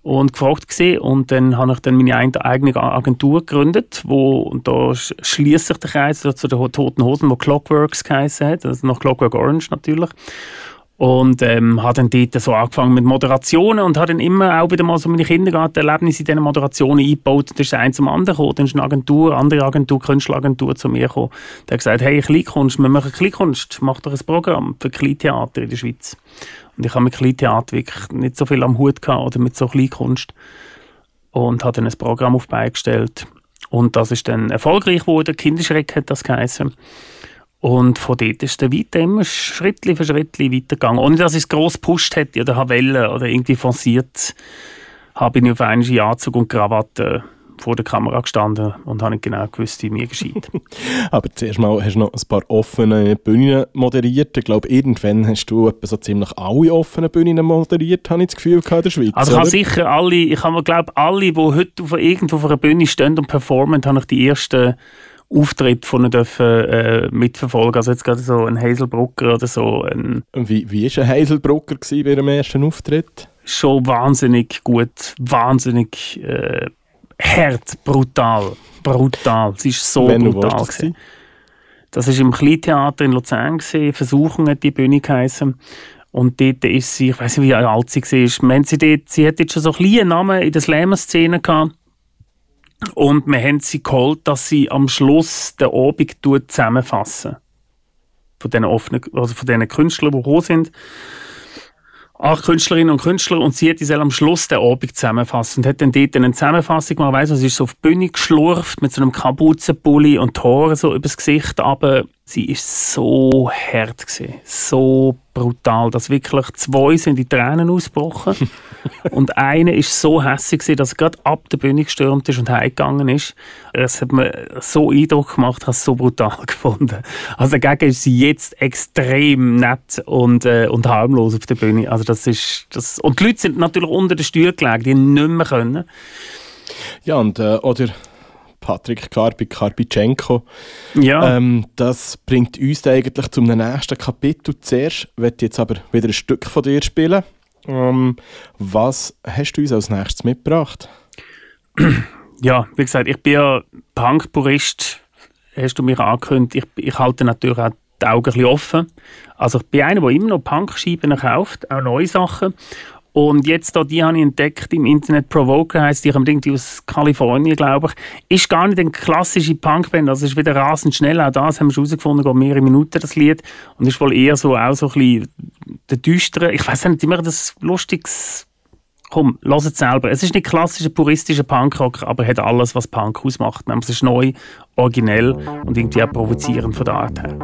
und gefragt gesehen und dann habe ich dann meine ein- eigene Agentur gegründet, wo und da sch- schließt sich der Kreis zu den Toten Hosen, wo Clockworks geheißen hat, also noch Clockwork Orange natürlich. Und ähm, habe dann dort so angefangen mit Moderationen und habe dann immer auch wieder mal so meine Kindergartenerlebnisse in diesen Moderationen eingebaut. Dann ist eins zum anderen gekommen. Dann ist eine Agentur, andere Agentur, Künstleragentur zu mir gekommen. Der hat gesagt, hey, Kleinkunst, wir machen Kleinkunst, mach doch ein Programm für Kleintheater in der Schweiz. Und ich habe mit Kleintheater wirklich nicht so viel am Hut gehabt oder mit so Kleinkunst. Und habe dann ein Programm auf die Beine gestellt. Und das ist dann erfolgreich geworden. Kinderschreck hat das geheißen. Und von dort ist der weiter immer Schritt für Schritt weitergegangen. Ohne dass ich es gross gepusht hätte oder wollen oder irgendwie forciert, habe ich auf einmal in Anzug und Krawatte vor der Kamera gestanden und habe nicht genau gewusst, wie mir geschieht. Aber zuerst mal hast du noch ein paar offene Bühnen moderiert. Ich glaube, irgendwann hast du etwa so ziemlich alle offenen Bühnen moderiert, habe ich das Gefühl gehabt, in der Schweiz. Also ich habe sicher alle, ich habe glaube alle, die heute auf, irgendwo auf einer Bühne stehen und performen, habe ich die ersten Auftritte von ihnen dürfen, äh, mitverfolgen. Also jetzt gerade so ein Hazelbrucker oder so, ein, Wie, wie war ein Heiselbrucker gewesen bei ihrem ersten Auftritt? schon wahnsinnig gut, wahnsinnig äh, hart, brutal, brutal. Es ist so wo brutal. das gewesen. Das war im Kleintheater in Luzern, gewesen. Versuchung hat die Bühne geheißen. Und dort ist sie, ich weiß nicht, wie alt sie war, sie, dort, sie hat jetzt schon so einen kleinen Namen in der Slammer-Szene gehabt. Und wir haben sie geholt, dass sie am Schluss den Abend zusammenfassen. Von diesen, offenen, also von diesen Künstlern, die gekommen sind. Acht Künstlerinnen und Künstler und sie hat die am Schluss den Abend zusammenfassen und hat dann dort eine Zusammenfassung gemacht, weiss, sie ist so auf die Bühne geschlurft mit so einem Kapuzenpulli und Haare so übers Gesicht, aber sie ist so hart gewesen, so brutal, dass wirklich zwei sind in Tränen ausgebrochen und eine ist so hässlich gewesen, dass er gerade ab der Bühne gestürmt ist und heimgegangen ist. Es hat mir so Eindruck gemacht, es so brutal gefunden. Also dagegen ist sie jetzt extrem nett und, äh, und harmlos auf der Bühne. Also das ist, das und die Leute sind natürlich unter den Stühlen gelegen, die nicht mehr können. Ja, und, äh, oder Patrick Karpi, Karpitschenko. Ja, Ähm, das bringt uns eigentlich zum nächsten Kapitel. Zuerst ich jetzt aber wieder ein Stück von dir spielen. Ähm, was hast du uns als nächstes mitgebracht? ja, wie gesagt, ich bin ja Punk-Purist, hast du mich angekündigt. Ich, ich halte natürlich auch die Augen ein bisschen offen. Also ich bin einer, der immer noch Punk-Scheiben kauft, auch neue Sachen. Und jetzt da, die habe ich entdeckt im Internet. Provoker heisst, die kommt irgendwie aus Kalifornien, glaube ich. Ist gar nicht eine klassische Punkband, also ist wieder rasend schnell. Auch das haben wir schon herausgefunden, geht mehrere Minuten, das Lied. Und ist wohl eher so, auch so ein bisschen der düstere, ich weiß nicht, immer das lustiges Komm, lass es selber. Es ist nicht klassischer puristischer Punkrock, aber hat alles, was Punk ausmacht. Es ist neu, originell und irgendwie auch provozierend von der Art her.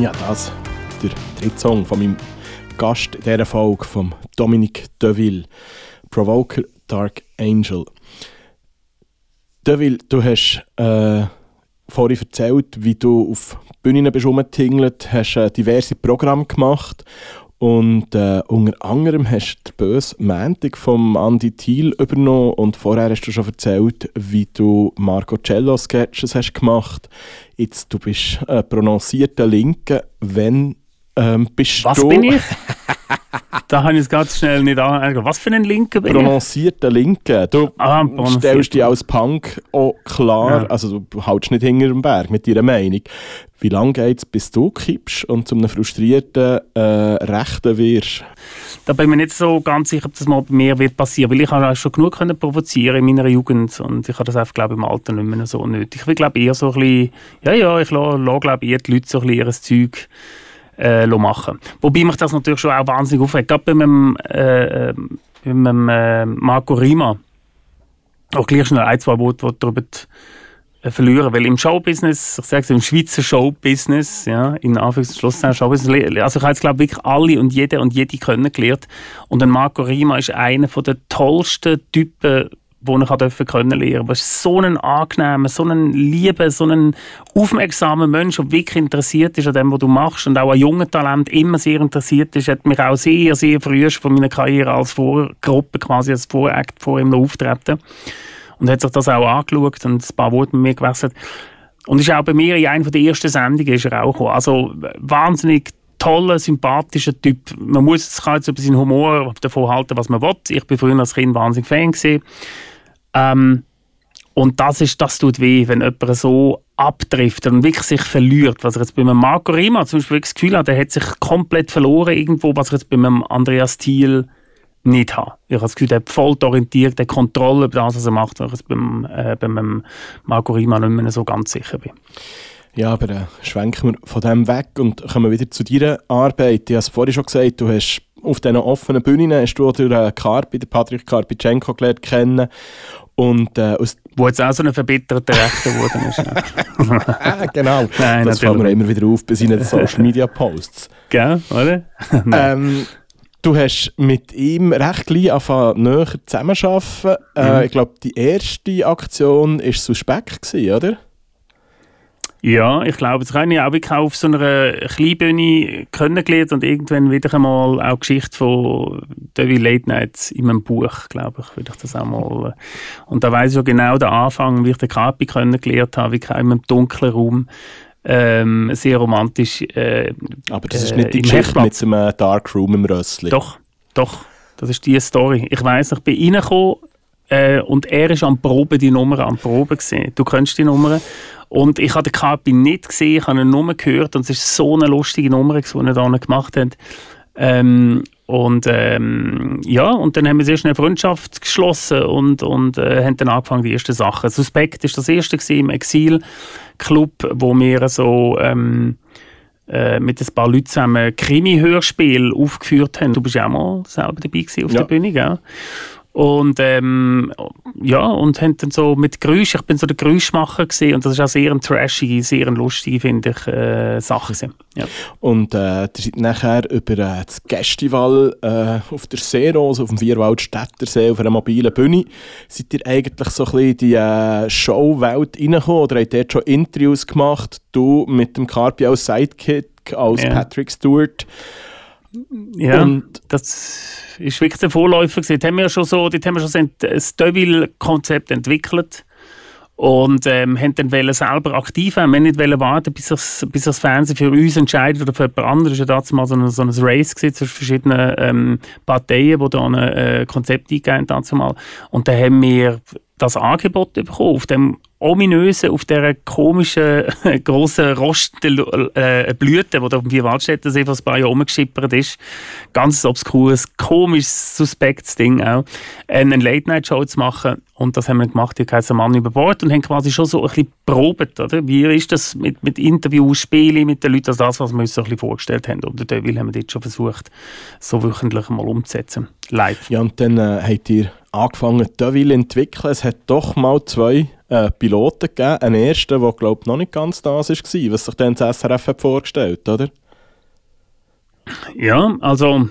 Ja, das der dritte Song von meinem Gast in dieser Folge, von Dominic Deville, Provoker Dark Angel. Deville, du hast äh, vorhin erzählt, wie du auf Bühnen bist rumgetingelt, hast äh, diverse Programme gemacht und äh, unter anderem hast du den böse Montag vom Andy Thiel übernommen und vorher hast du schon erzählt, wie du Marco Cello Sketches hast. Jetzt du bist äh, prononcierter Linke. Wenn ähm, bist Was du bin ich? da habe ich es ganz schnell nicht an. Was für ein Linker bin ich? prononcierter Linke? Du Ah, stellst dich als Punk auch klar, Ja. also du haltst nicht hinter dem Berg mit deiner Meinung. Wie lange geht es, bis du kippst und zu einem frustrierten äh, Rechten wirst? Da bin ich mir nicht so ganz sicher, ob das mal bei mir wird passieren, weil ich habe schon genug können provozieren in meiner Jugend und ich habe das einfach, glaube ich, im Alter nicht mehr so nötig. Ich will, glaube eher so ein bisschen, ja, ja, ich lasse, lasse glaube ich, eher die Leute so ein bisschen ihr Zeug äh, machen. Wobei mich das natürlich schon auch wahnsinnig aufregt. Gerade bei meinem, äh, äh, bei meinem äh, Marco Rima, auch gleich schnell ein, zwei Worte Worte darüber äh, verlieren, weil im Showbusiness, ich sage es, im Schweizer Showbusiness, ja, in Anführungs- und Schlusszeichen Showbusiness, also ich habe jetzt glaube ich wirklich alle und jede und jede kennengelernt und ein Marco Rima ist einer der tollsten Typen, den ich dürfen kennenlernen durfte. ist so ein angenehmer, so ein lieber, so ein aufmerksamer Mensch, der wirklich interessiert ist an dem, was du machst und auch an jungen Talent immer sehr interessiert ist. hat mich auch sehr, sehr früh von meiner Karriere als Vorgruppe, quasi als Vorakt vor ihm auftreten und hat sich das auch angeschaut und ein paar Worte mit mir gewechselt. Und ist auch bei mir in einer der ersten Sendungen ist er auch gekommen. Also wahnsinnig toller, sympathischer Typ. Man muss es kann jetzt über seinen Humor davon halten, was man will. Ich bin früher als Kind wahnsinnig Fan gewesen. Ähm, und das ist, das tut weh, wenn jemand so abtrifft und wirklich sich verliert. Was er jetzt bei einem Marco Rima zum Beispiel das Gefühl hat, der hat sich komplett verloren irgendwo, was er jetzt bei einem Andreas Thiel nicht habe. Ich habe das Gefühl, der hat voll orientiert, der Kontrolle über das, was er macht, weil ich jetzt beim, äh, beim Marco Rima nicht mehr so ganz sicher bin. Ja, aber äh, schwenken wir von dem weg und kommen wieder zu deiner Arbeit. Ich habe es vorhin schon gesagt, du hast auf diesen offenen Bühnen hast du den äh, Karpi, den Patrick Karpitschenko gelernt kennen. Und äh, aus Wo jetzt auch so ein verbitterter Rechter geworden ist. Ah, genau. Nein, das fällt mir immer wieder auf bei seinen Social Media Posts. Gell, oder? ähm, du hast mit ihm recht gleich angefangen, näher zusammenzuarbeiten. Äh, Ich glaube, die erste Aktion war suspekt, gewesen, oder? Ja, ich glaube, das habe ich auch wirklich auf so einer Kleinbühne kennengelernt und irgendwann wieder einmal auch Geschichte von Devil Late Night in meinem Buch, glaube ich, würde ich das auch mal. äh, Und da weiß ich schon genau den Anfang, wie ich den Kapi kennengelernt habe, wie in einem dunklen Raum ähm, sehr romantisch. Äh, Aber das ist Äh, nicht die Geschichte Hechtplatz. mit dem äh, Dark Room im Rössli. doch, doch, das ist die Story. Ich weiß, ich bin reingekommen äh, und er ist am Proben die Nummer am Proben gesehen. Du kennst die Nummer. Und ich habe den Kapi nicht gesehen, ich habe ihn nur gehört und es ist so eine lustige Nummer, die er da gemacht hat. Ähm, und ähm, ja, und dann haben wir sehr schnell eine Freundschaft geschlossen und, und äh, haben dann angefangen, die ersten Sachen. Suspekt ist das erste gewesen, im Exil-Club, wo wir so ähm, äh, mit ein paar Leuten zusammen Krimi-Hörspiel aufgeführt haben. Du bist ja auch mal selber dabei gewesen auf Ja. der Bühne, gell? Und ähm, ja, und haben dann so mit Geräusch, ich bin so der Geräuschmacher gesehen und das ist auch sehr eine trashige, sehr eine lustige, finde ich, äh, Sache gewesen. Ja. Und äh, ihr seid nachher über äh, das Festival äh, auf der Seerose, auf dem Vierwaldstättersee, auf einer mobilen Bühne, seid ihr eigentlich so ein bisschen in die äh, Showwelt reingekommen oder habt ihr dort schon Interviews gemacht? Du mit dem Carpi als Sidekick, als Ja. Patrick Stewart. Ja, Und- das ist wirklich der Vorläufer gewesen. Haben wir schon so, dort haben wir schon ein Devil-Konzept entwickelt und ähm, haben dann wollen selber aktiv werden. Wir haben nicht warten, bis das, bis das Fernsehen für uns entscheidet oder für jemand anderes. Es war ja damals so ein, so ein Race zwischen verschiedenen ähm, Parteien, die da ein äh, Konzept eingegeben haben. Und dann haben wir das Angebot bekommen, auf dem ominösen, auf dieser komischen, grossen rostenden äh, Blüte, die da auf dem Vierwaldstättersee vor ein paar Jahren rumgeschippert ist. Ganz obskures, komisches, suspektes Ding auch. Äh, Eine Late-Night-Show zu machen Und das haben wir gemacht, hier heißt Mann über Bord und haben quasi schon so ein bisschen probiert, oder? Wie ist das mit, mit Interviews, Spielen mit den Leuten, also das, was wir uns so ein bisschen vorgestellt haben. Und den haben wir dort schon versucht, so wöchentlich mal umzusetzen. Live. Ja, und dann äh, habt ihr angefangen, Deville zu entwickeln. Es hat doch mal zwei äh, Piloten gegeben. Ein erster, der, glaube ich, noch nicht ganz das war, was sich dann das SRF hat vorgestellt oder? Ja, also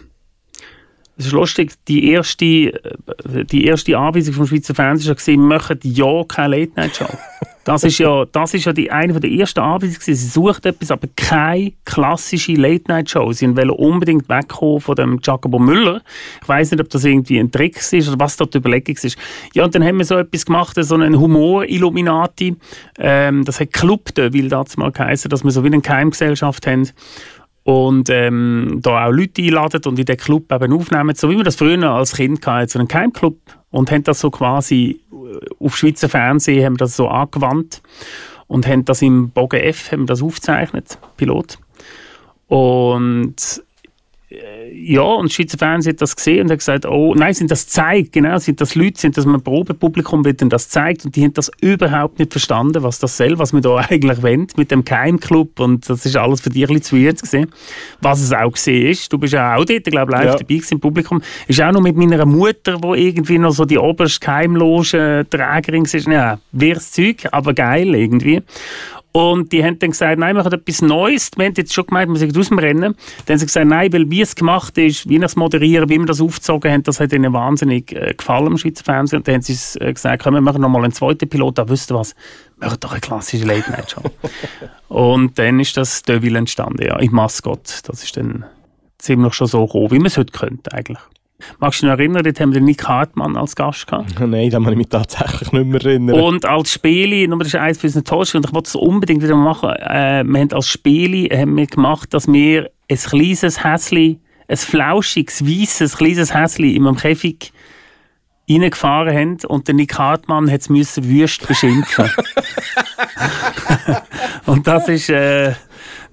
es ist lustig, die erste, äh, die erste Anweisung vom Schweizer Fernsehen war, wir machen ja keine Late-Night-Show. Das ist ja, das ist ja die, eine der ersten Anweisungen. Sie sucht etwas, aber keine klassische Late-Night-Show. Sie wollen unbedingt wegkommen von dem Jacobo Müller. Ich weiß nicht, ob das irgendwie ein Trick ist oder was dort die Überlegung ist. Ja, und dann haben wir so etwas gemacht, so einen Humor-Illuminati. Ähm, das hat Club Deville damals mal geheißen, dass wir so wie eine Geheimgesellschaft haben und ähm, da auch Leute einladen und in den Club eben aufnehmen, so wie wir das früher als Kind hatten, so einen Geheimclub und haben das so quasi äh, auf Schweizer Fernsehen haben das so angewandt und haben das im Bogen F haben das aufgezeichnet, Pilot. Und ja, und das Schweizer Fernsehen hat das gesehen und hat gesagt, oh, nein, sind das zeigt, genau, sind das Leute, sind das ein Probepublikum, wird denn das zeigt und die haben das überhaupt nicht verstanden, was das soll, was wir da eigentlich wollen, mit dem Geheimclub und das ist alles für dich ein bisschen zu weird gesehen. Was es auch gesehen ist, du bist ja auch dort, glaube live Ja. dabei gewesen im Publikum, ist auch noch mit meiner Mutter, wo irgendwie noch so die oberste Geheimloge Trägerin ist, ja, wirres Zeug, aber geil irgendwie. Und die haben dann gesagt, nein, wir machen etwas Neues. Wir haben jetzt schon gemeint, wir sind aus dem Rennen. Dann haben sie gesagt, nein, weil wie es gemacht ist, wie wir es moderieren, wie wir das aufgezogen haben, das hat ihnen wahnsinnig äh, gefallen im Schweizer Fernsehen. Und dann haben sie äh, gesagt, komm, wir machen nochmal einen zweiten Pilot. Da wisst ihr was, wir machen doch eine klassische Late-Night-Show. Und dann ist das Deville entstanden, ja, im Maskott. Das ist dann ziemlich schon so roh, wie man es heute könnte eigentlich. Magst du dich noch erinnern, dort haben wir den Nick Hartmann als Gast gehabt? Nein, da kann ich mich tatsächlich nicht mehr erinnern. Und als Spiele, nur das ist eines von unseren Tollsten, und ich wollte es unbedingt wieder machen, äh, wir haben als Spiele haben wir gemacht, dass wir ein kleines Häsli, ein flauschiges, weisses, kleines Häsli in einem Käfig reingefahren haben und der Nick Hartmann hat es wüst beschimpfen. und das ist... Äh,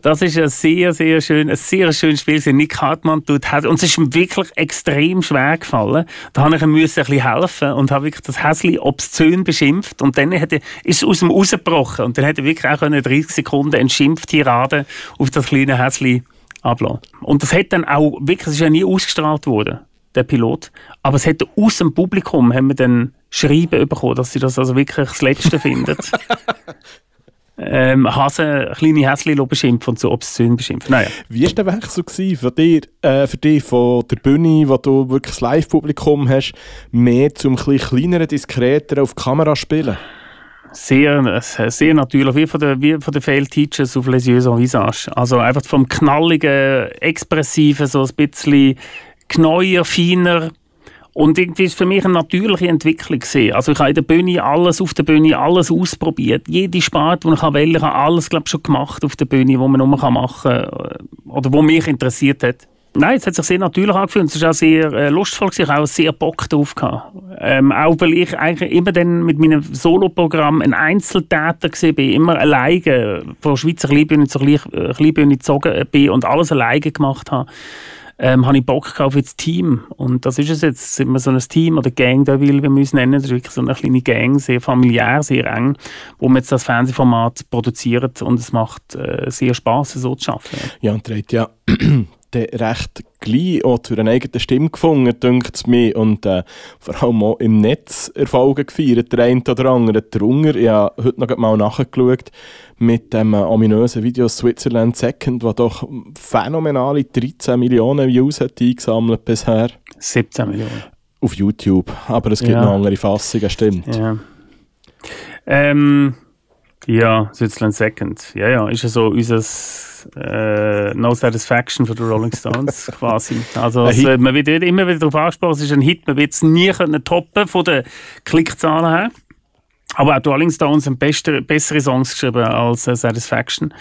das ist ein sehr, sehr schön, ein sehr schönes Spiel. gewesen. Nick Hartmann tut, hat- und es ist ihm wirklich extrem schwer gefallen. Da habe ich ihm müssen ein bisschen helfen und habe wirklich das Häsli obszön beschimpft. Und dann hat er, ist es aus ihm rausgebrochen. Und dann hat er wirklich auch eine 30 Sekunden eine Schimpftirade auf das kleine Häsli ablassen. Und das hat dann auch wirklich, es ist ja nie ausgestrahlt worden, der Pilot. Aber es hat aus dem Publikum haben wir dann Schreiben bekommen, dass sie das also wirklich das Letzte finden. Ähm, Hase, kleine Häschen beschimpfen und so obszön beschimpfen. Naja. Wie war der Wechsel gewesen für dich, äh, für dich von der Bühne, wo du wirklich das Live-Publikum hast, mehr zum ein kleineren, diskreteren auf die Kamera spielen? Sehr, äh, sehr natürlich, wie von den, wie von den Failed Teachers auf Les Yeux en Visage. Also einfach vom knalligen, expressiven, so ein bisschen kneuer, feiner. Und irgendwie ist für mich eine natürliche Entwicklung gesehen. Also ich habe in der Bühne alles auf der Bühne, alles ausprobiert. Jede Sparte, die ich wählen kann, ich alles glaube schon gemacht auf der Bühne, wo man nur machen kann oder wo mich interessiert hat. Nein, es hat sich sehr natürlich angefühlt. Es war auch sehr äh, lustvoll, gewesen. ich habe auch sehr Bock drauf. Ähm, auch weil ich eigentlich immer dann mit meinem Soloprogramm ein Einzeltäter war, immer alleine von Schweizer Kleinbühne zur äh, Kleinbühne gezogen bin und alles alleine gemacht habe. Ähm, habe ich Bock auf das Team. Und das ist es jetzt. Sind wir so ein Team oder Gang, da will, wie wir uns nennen. Das ist wirklich so eine kleine Gang, sehr familiär, sehr eng, wo wir jetzt das Fernsehformat produzieren und es macht äh, sehr Spaß, so zu arbeiten. Ja, und habt ja recht gleich auch zu einer eigenen Stimme gefunden, dünkt es mir. Und äh, vor allem auch im Netz Erfolge gefeiert, der eine oder andere. Darunter, ich habe heute noch mal nachgeschaut, mit dem äh, ominösen Video Switzerland Second, das doch phänomenale 13 Millionen Views hat eingesammelt bisher 17 Millionen. auf YouTube. Aber es gibt Ja. noch andere Fassungen, stimmt. Ja. Ähm, ja, Switzerland Second. Ja, ja, ist ja so unser äh, No Satisfaction für die Rolling Stones quasi. Also es, wird- man wird immer wieder darauf angesprochen, es ist ein Hit, man wird es nie können toppen von den Klickzahlen her. Aber auch Rolling Stones haben beste, bessere Songs geschrieben als äh, Satisfaction.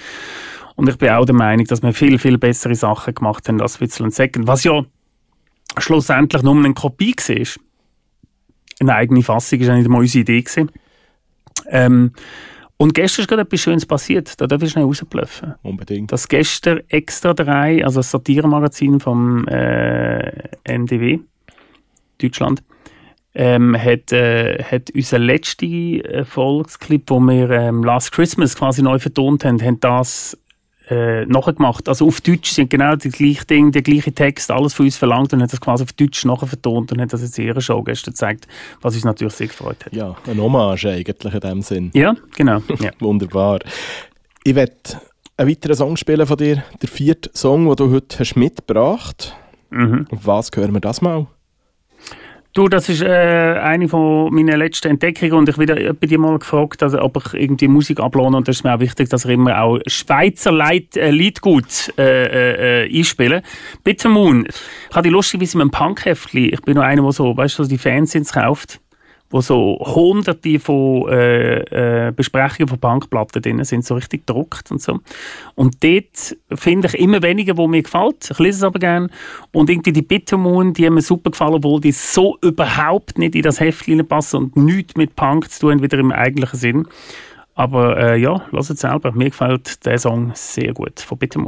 Und ich bin auch der Meinung, dass wir viel, viel bessere Sachen gemacht haben als Switzerland Second. Was ja schlussendlich nur eine Kopie war. Eine eigene Fassung war ja nicht mal unsere Idee. Gewesen. Ähm, und gestern ist gerade etwas Schönes passiert. Da darf ich schnell rausbluffen. Unbedingt. Dass gestern Extra 3, also das Satiremagazin vom äh, NDW, Deutschland, ähm, hat, äh, hat unser letzter Erfolgsclip, wo wir ähm, Last Christmas quasi neu vertont haben, haben das äh, nachgemacht. Also auf Deutsch sind genau die gleichen Dinge, der gleiche Text, alles von uns verlangt und hat das quasi auf Deutsch nachher vertont und hat das jetzt in ihrer Show gestern gezeigt, was uns natürlich sehr gefreut hat. Ja, ein Hommage eigentlich in dem Sinn. Ja, genau. Ja. Wunderbar. Ich werde einen weiteren Song spielen von dir, der vierte Song, den du heute hast mitgebracht Mhm. hast. Was hören wir das mal? Du, das ist äh, eine von meinen letzten Entdeckungen und ich wieder bei dir mal gefragt, also, ob ich irgendwie Musik ablohne und das ist mir auch wichtig, dass ich immer auch Schweizer Lied, äh, Liedgut äh, äh, einspiele. Bitter Moon. Ich habe die lustigerweise mit einem Punkheftli, ich bin noch einer, der so, weißt du, so die Fanzines kauft, wo so hunderte von äh, äh, Besprechungen von Punkplatten drin sind, so richtig gedruckt und so. Und dort finde ich immer weniger, wo mir gefällt. Ich lese es aber gerne. Und irgendwie die Bitter Moon, die haben mir super gefallen, obwohl die so überhaupt nicht in das Heft passen und nichts mit Punk zu tun wieder im eigentlichen Sinn. Aber äh, ja, lasst es selber. Mir gefällt der Song sehr gut von Bitter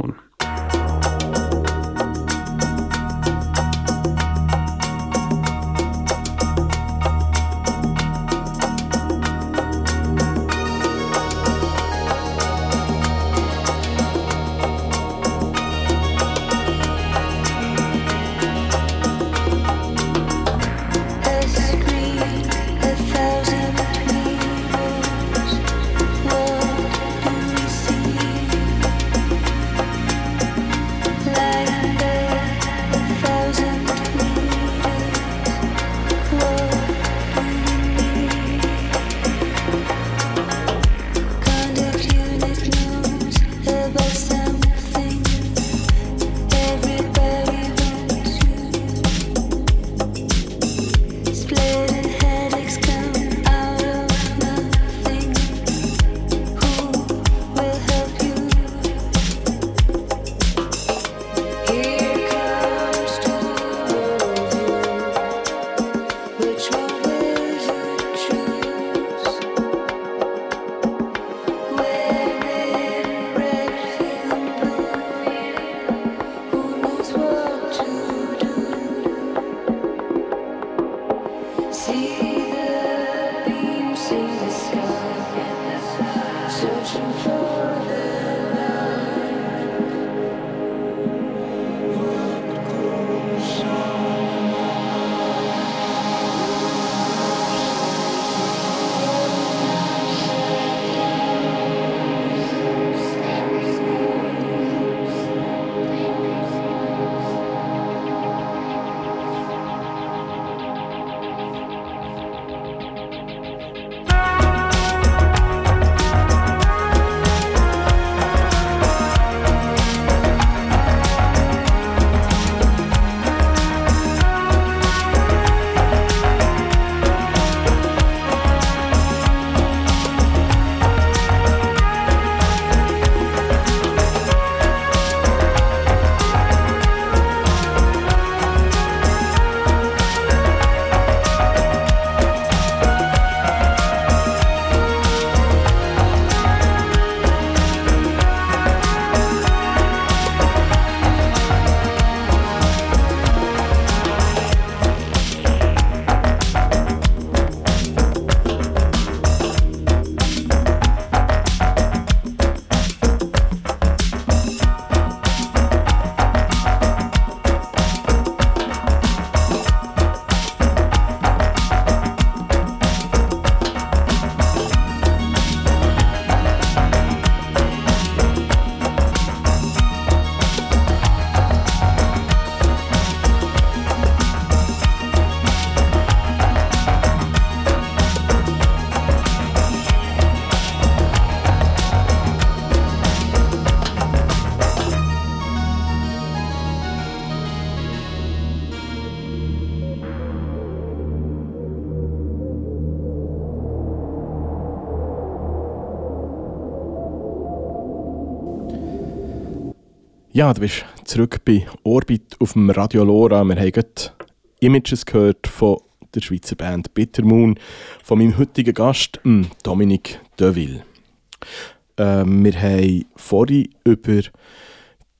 searching for Ja, du bist zurück bei Orbit auf dem Radio Lora. Wir haben gerade Images gehört von der Schweizer Band Bittermoon, von meinem heutigen Gast, dem Dominique Deville. Ähm, wir haben vorhin über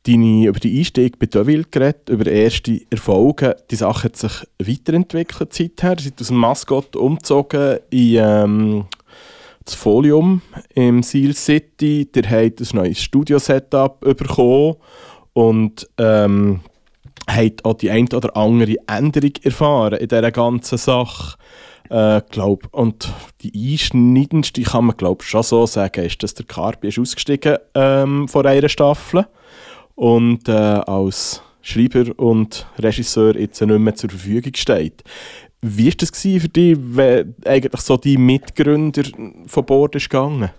deine, über den Einstieg bei Deville geredet, über erste Erfolge. Die Sache hat sich weiterentwickelt seither. Ihr seid aus dem Maskott umgezogen in ähm, das Folium im Seal City. Ihr habt ein neues Studio-Setup bekommen und ähm, habt auch die ein oder andere Änderung erfahren in dieser ganzen Sache. Äh, glaub, und die einschneidendste kann man glaub, schon so sagen, ist, dass der Carpi ist ausgestiegen ähm, von einer Staffel und äh, als Schreiber und Regisseur jetzt nicht mehr zur Verfügung steht. Wie war das für dich, wenn eigentlich so die Mitgründer von Bord ist gegangen?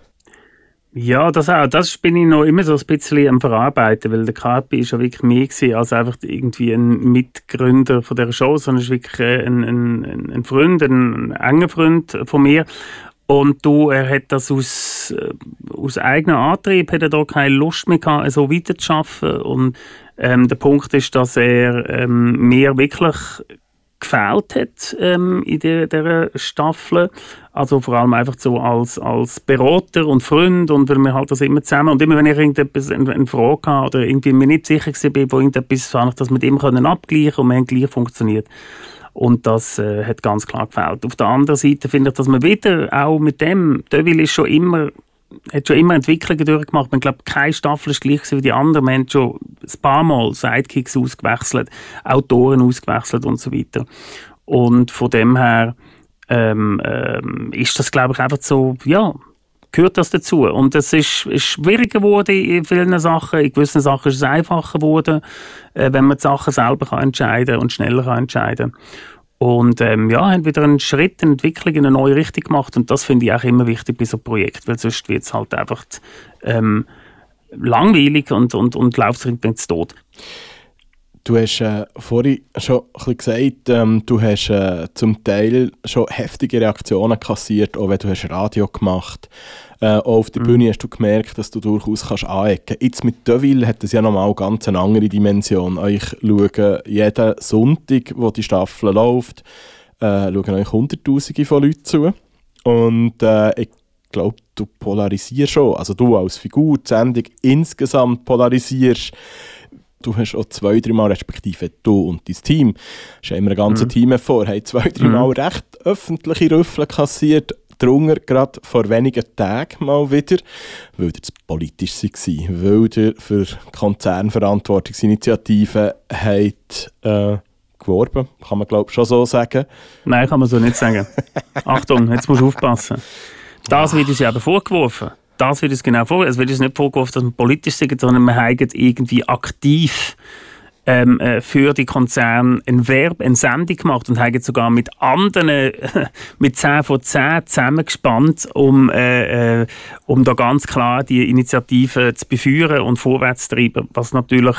Ja, das auch. Das bin ich noch immer so ein bisschen am Verarbeiten, weil der Carpi ist ja wirklich mehr als einfach irgendwie ein Mitgründer von der Show, sondern ist wirklich äh, ein, ein, ein- Freund, ein, ein enger Freund von mir. Und du, er hat das aus, äh, aus eigenem Antrieb, hat er da keine Lust mehr gehabt, so weiterzuarbeiten. Und ähm, der Punkt ist, dass er ähm, mir wirklich gefehlt hat ähm, in dieser Staffel. Also vor allem einfach so als, als Berater und Freund und weil wir halt das immer zusammen und immer wenn ich irgendetwas, eine, eine Frage hatte oder irgendwie mir nicht sicher war, wo irgendetwas war, das mit ihm können abgleichen und wir haben gleich funktioniert. Und das äh, hat ganz klar gefällt. Auf der anderen Seite finde ich, dass man wieder auch mit dem, Deville ist schon immer hat schon immer Entwicklungen durchgemacht. Ich glaube, keine Staffel ist gleich wie die andere. Wir haben schon ein paar Mal Sidekicks ausgewechselt, Autoren ausgewechselt und so weiter. Und von dem her ähm, ähm, ist das, glaube ich, einfach so, ja, gehört das dazu. Und es ist, ist schwieriger geworden in vielen Sachen. In gewissen Sachen ist es einfacher geworden, äh, wenn man die Sachen selber kann entscheiden und schneller kann entscheiden und ähm, ja, haben wieder einen Schritt, eine Entwicklung in eine neue Richtung gemacht. Und das finde ich auch immer wichtig bei so einem Projekt, weil sonst wird es halt einfach ähm, langweilig und, und, und läuft irgendwann zu Tod. Du hast äh, vorhin schon ein gesagt, ähm, du hast äh, zum Teil schon heftige Reaktionen kassiert, auch wenn du hast Radio gemacht äh, auch auf der Bühne hast du gemerkt, dass du durchaus kannst anecken Jetzt mit Deville hat es ja nochmal ganz eine andere Dimension. Euch schauen jeden Sonntag, wo die Staffel läuft, äh, schauen euch Hunderttausende von Leuten zu. Und äh, ich glaube, du polarisierst schon. Also du als Figur, die Sendung insgesamt polarisierst. Du hast auch zwei, dreimal, respektive du und dein Team, hast ja immer ein ganzes Team vor, haben zwei, dreimal recht öffentliche Rüffel kassiert. Drunter gerade vor wenigen Tagen mal wieder, weil ihr zu politisch war, weil ihr für Konzernverantwortungsinitiativen habt, äh, geworben, kann man glaube ich schon so sagen. Nein, kann man so nicht sagen. Achtung, jetzt musst du aufpassen. Das wird uns ja eben vorgeworfen. Das wird uns genau vorgeworfen. Es wird uns nicht vorgeworfen, dass wir politisch sind, sondern wir haben irgendwie aktiv ähm, äh, für die Konzerne ein Verb, eine Sendung gemacht und haben sogar mit anderen, mit 10 von 10 zusammengespannt, um, äh, äh, um da ganz klar die Initiative zu beführen und vorwärts zu treiben, was natürlich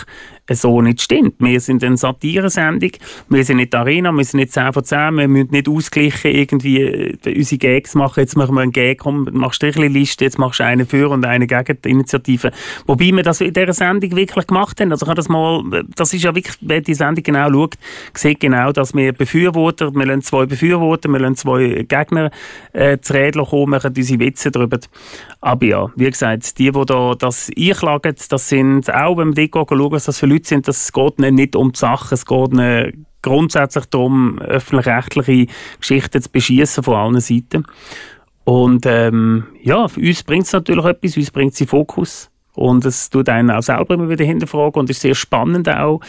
so nicht stimmt. Wir sind eine Satire-Sendung, wir sind nicht Arena, wir sind nicht 10 von 10, wir müssen nicht ausgleichen irgendwie äh, unsere Gags machen, jetzt machen wir einen Gag, komm, eine Liste, jetzt machst du eine für und eine gegen die Initiative. Wobei wir das in dieser Sendung wirklich gemacht haben. Also ich habe das mal, das ist ja wirklich, wer die Sendung genau schaut, sieht genau, dass wir Befürworter, wir lassen zwei Befürworter, wir lassen zwei Gegner äh, zu Reden kommen, machen unsere Witze darüber. Aber ja, wie gesagt, die, die da das einklagen, das sind auch, wenn wir dort schauen, was das für Leute sind, das geht nicht, um die Sache, es geht nicht grundsätzlich darum, öffentlich-rechtliche Geschichten zu beschießen von allen Seiten. Und ähm, ja, für uns bringt es natürlich etwas, uns bringt es in Fokus. Und es tut einen auch selber immer wieder hinterfragen und ist sehr spannend auch,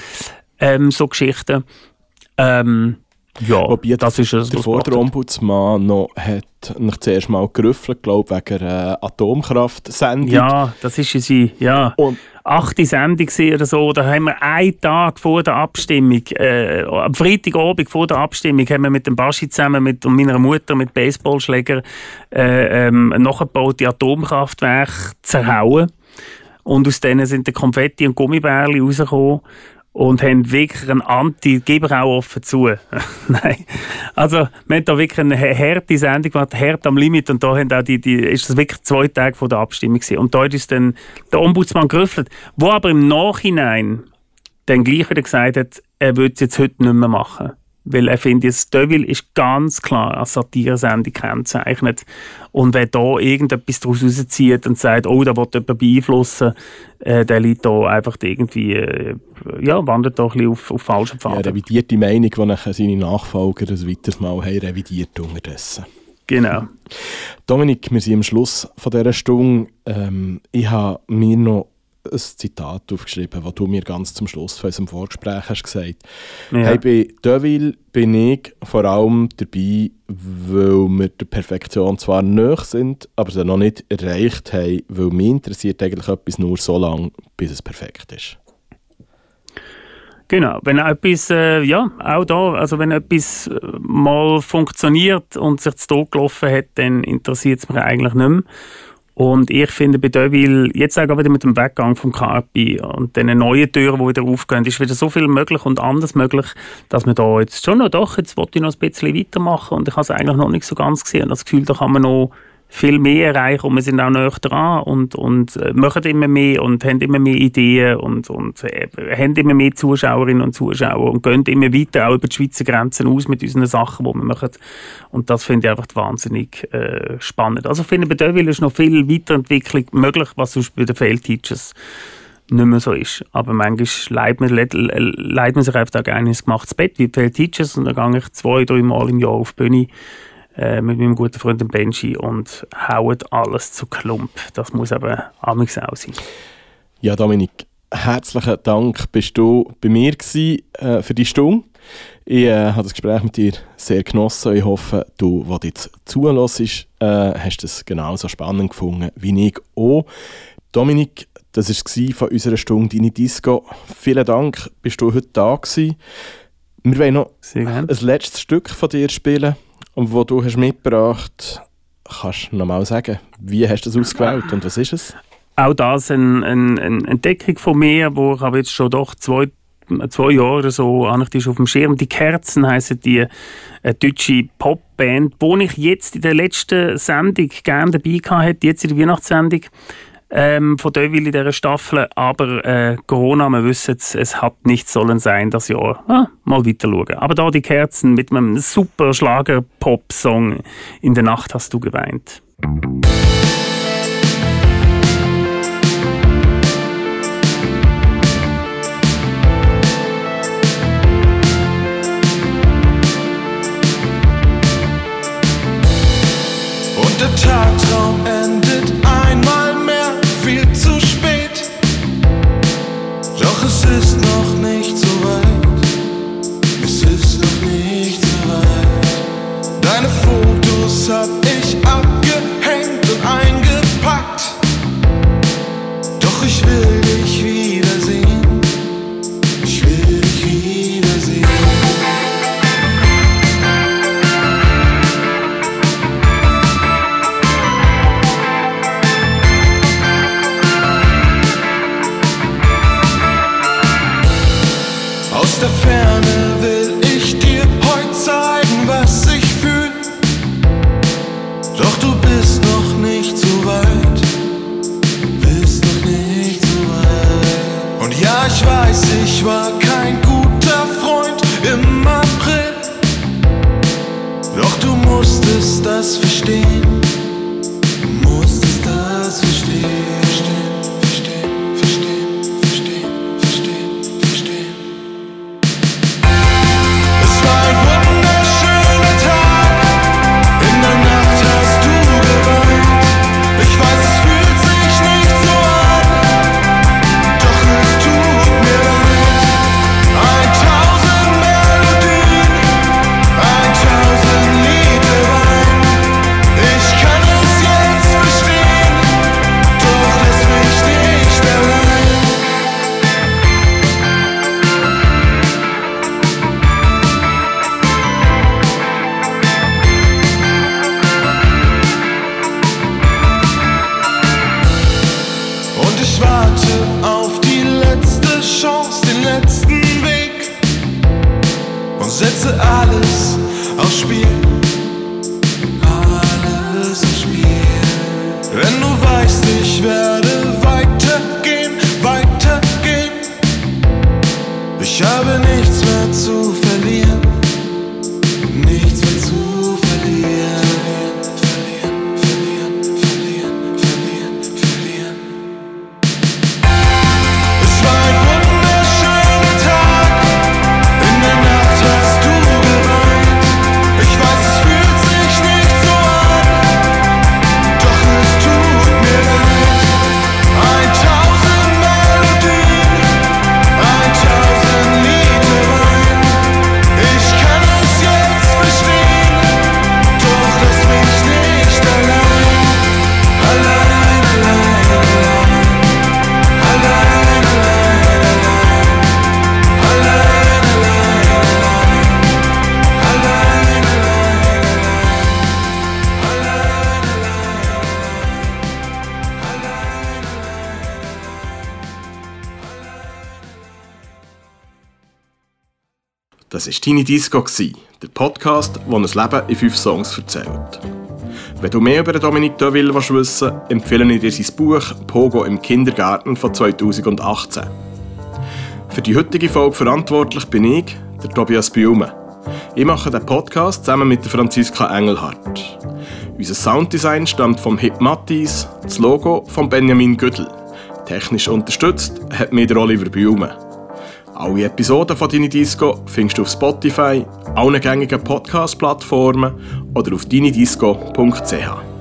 ähm, so Geschichten. Ähm, ja, Wobei das ist es, der. Vorderombudsmann noch hat noch zuerst mal gerüffelt, glaube wegen einer Atomkraftsendung. Ja, das ist unsere, ja. Und achte Sendung oder so, da haben wir einen Tag vor der Abstimmung, äh, am Freitagabend vor der Abstimmung, haben wir mit dem Baschi zusammen mit und meiner Mutter mit Baseballschläger äh, ähm, nachgebaute Atomkraftwerke zerhauen. Und aus denen sind die Konfetti und Gummibärli rausgekommen und haben wirklich einen Anti, gebe ich auch offen zu. Nein. Also, wir haben da wirklich eine harte Sendung gemacht, hart am Limit und da haben auch die, die, ist das wirklich zwei Tage vor der Abstimmung gewesen. Und da uns dann der Ombudsmann gerüffelt, wo aber im Nachhinein dann gleich wieder gesagt hat, er würde es jetzt heute nicht mehr machen. Weil er findet, das Deville ist ganz klar als Satiresendung gekennzeichnet. Und wer da irgendetwas daraus rauszieht und sagt, oh, da wird jemand beeinflussen, äh, der liegt da einfach irgendwie, äh, ja, wandert da ein bisschen auf, auf falschen Ja, Pfaden. revidiert die Meinung, die seine Nachfolger ein weiteres Mal haben revidiert unterdessen. genau. Dominik, wir sind am Schluss von dieser Stunde. Ähm, ich habe mir noch ein Zitat aufgeschrieben, das du mir ganz zum Schluss von unserem Vorgespräch hast gesagt. Ja. Hey, bei Deville bin ich vor allem dabei, weil wir der Perfektion zwar nahe sind, aber sie noch nicht erreicht haben, weil mich interessiert eigentlich etwas nur so lange, bis es perfekt ist. Genau, wenn etwas, äh, ja, auch da, also wenn etwas äh, mal funktioniert und sich zu gelaufen hat, dann interessiert es mich eigentlich nicht mehr. Und ich finde bei Deville, jetzt auch wieder mit dem Weggang vom Carpi und den neuen Türen, die wieder aufgehen, ist wieder so viel möglich und anders möglich, dass man da jetzt schon noch, doch, jetzt wollte ich noch ein bisschen weitermachen und ich habe es eigentlich noch nicht so ganz gesehen. Das Gefühl, da kann man noch viel mehr erreichen und wir sind auch näher dran und, und äh, machen immer mehr und haben immer mehr Ideen und, und äh, haben immer mehr Zuschauerinnen und Zuschauer und gehen immer weiter auch über die Schweizer Grenzen aus mit unseren Sachen, die wir machen. Und das finde ich einfach wahnsinnig äh, spannend. Also ich finde, bei Deville ist noch viel Weiterentwicklung möglich, was sonst bei den Fail Teachers nicht mehr so ist. Aber manchmal leidet man, leidet man sich einfach gerne ins gemachtes Bett, wie Fail Teachers, und dann gehe ich zwei, drei Mal im Jahr auf die Bühne äh, mit meinem guten Freund dem Benji und haut alles zu Klump. Das muss eben amigs auch sein. Ja, Dominik, herzlichen Dank, bist du bei mir gewesen, äh, für die Stunde. Ich äh, habe das Gespräch mit dir sehr genossen. Ich hoffe, du, was jetzt zuhörst, äh, hast es genauso spannend gefunden wie ich auch. Dominik, das war von unserer Stunde Deine Disco. Vielen Dank, bist du heute da gewesen. Wir wollen noch ein letztes Stück von dir spielen, und wo du hast mitgebracht Kannst du noch mal sagen, wie hast du das ausgewählt und was ist es? Auch das eine ein, ein Entdeckung von mir, wo ich habe jetzt schon doch zwei, zwei Jahre oder so schon auf dem Schirm. Die Kerzen heißen die eine deutsche Popband, wo ich jetzt in der letzten Sendung gerne dabei hatte, jetzt in der Weihnachtssendung ähm, von Deville in dieser Staffel. Aber äh, Corona, wir wissen es, es hat nicht sollen sein das Jahr. Ah, mal weiter schauen. Aber da die Kerzen mit einem super Schlager-Pop-Song «In der Nacht hast du geweint». Und der Fotos hab ich abgehängt und eingepackt. Doch ich will Das war Tiny Disco, der Podcast, der ein Leben in fünf Songs erzählt. Wenn du mehr über Dominique Deville wissen willst, empfehle ich dir sein Buch «Pogo im Kindergarten» von 2018. Für die heutige Folge verantwortlich bin ich, der Tobias Biume. Ich mache den Podcast zusammen mit der Franziska Engelhardt. Unser Sounddesign stammt vom Hip Mattis, das Logo von Benjamin Güdel. Technisch unterstützt hat mir der Oliver Biume. Alle Episoden von Dini Disco findest du auf Spotify, allen gängigen Podcast-Plattformen oder auf dinidisco.ch.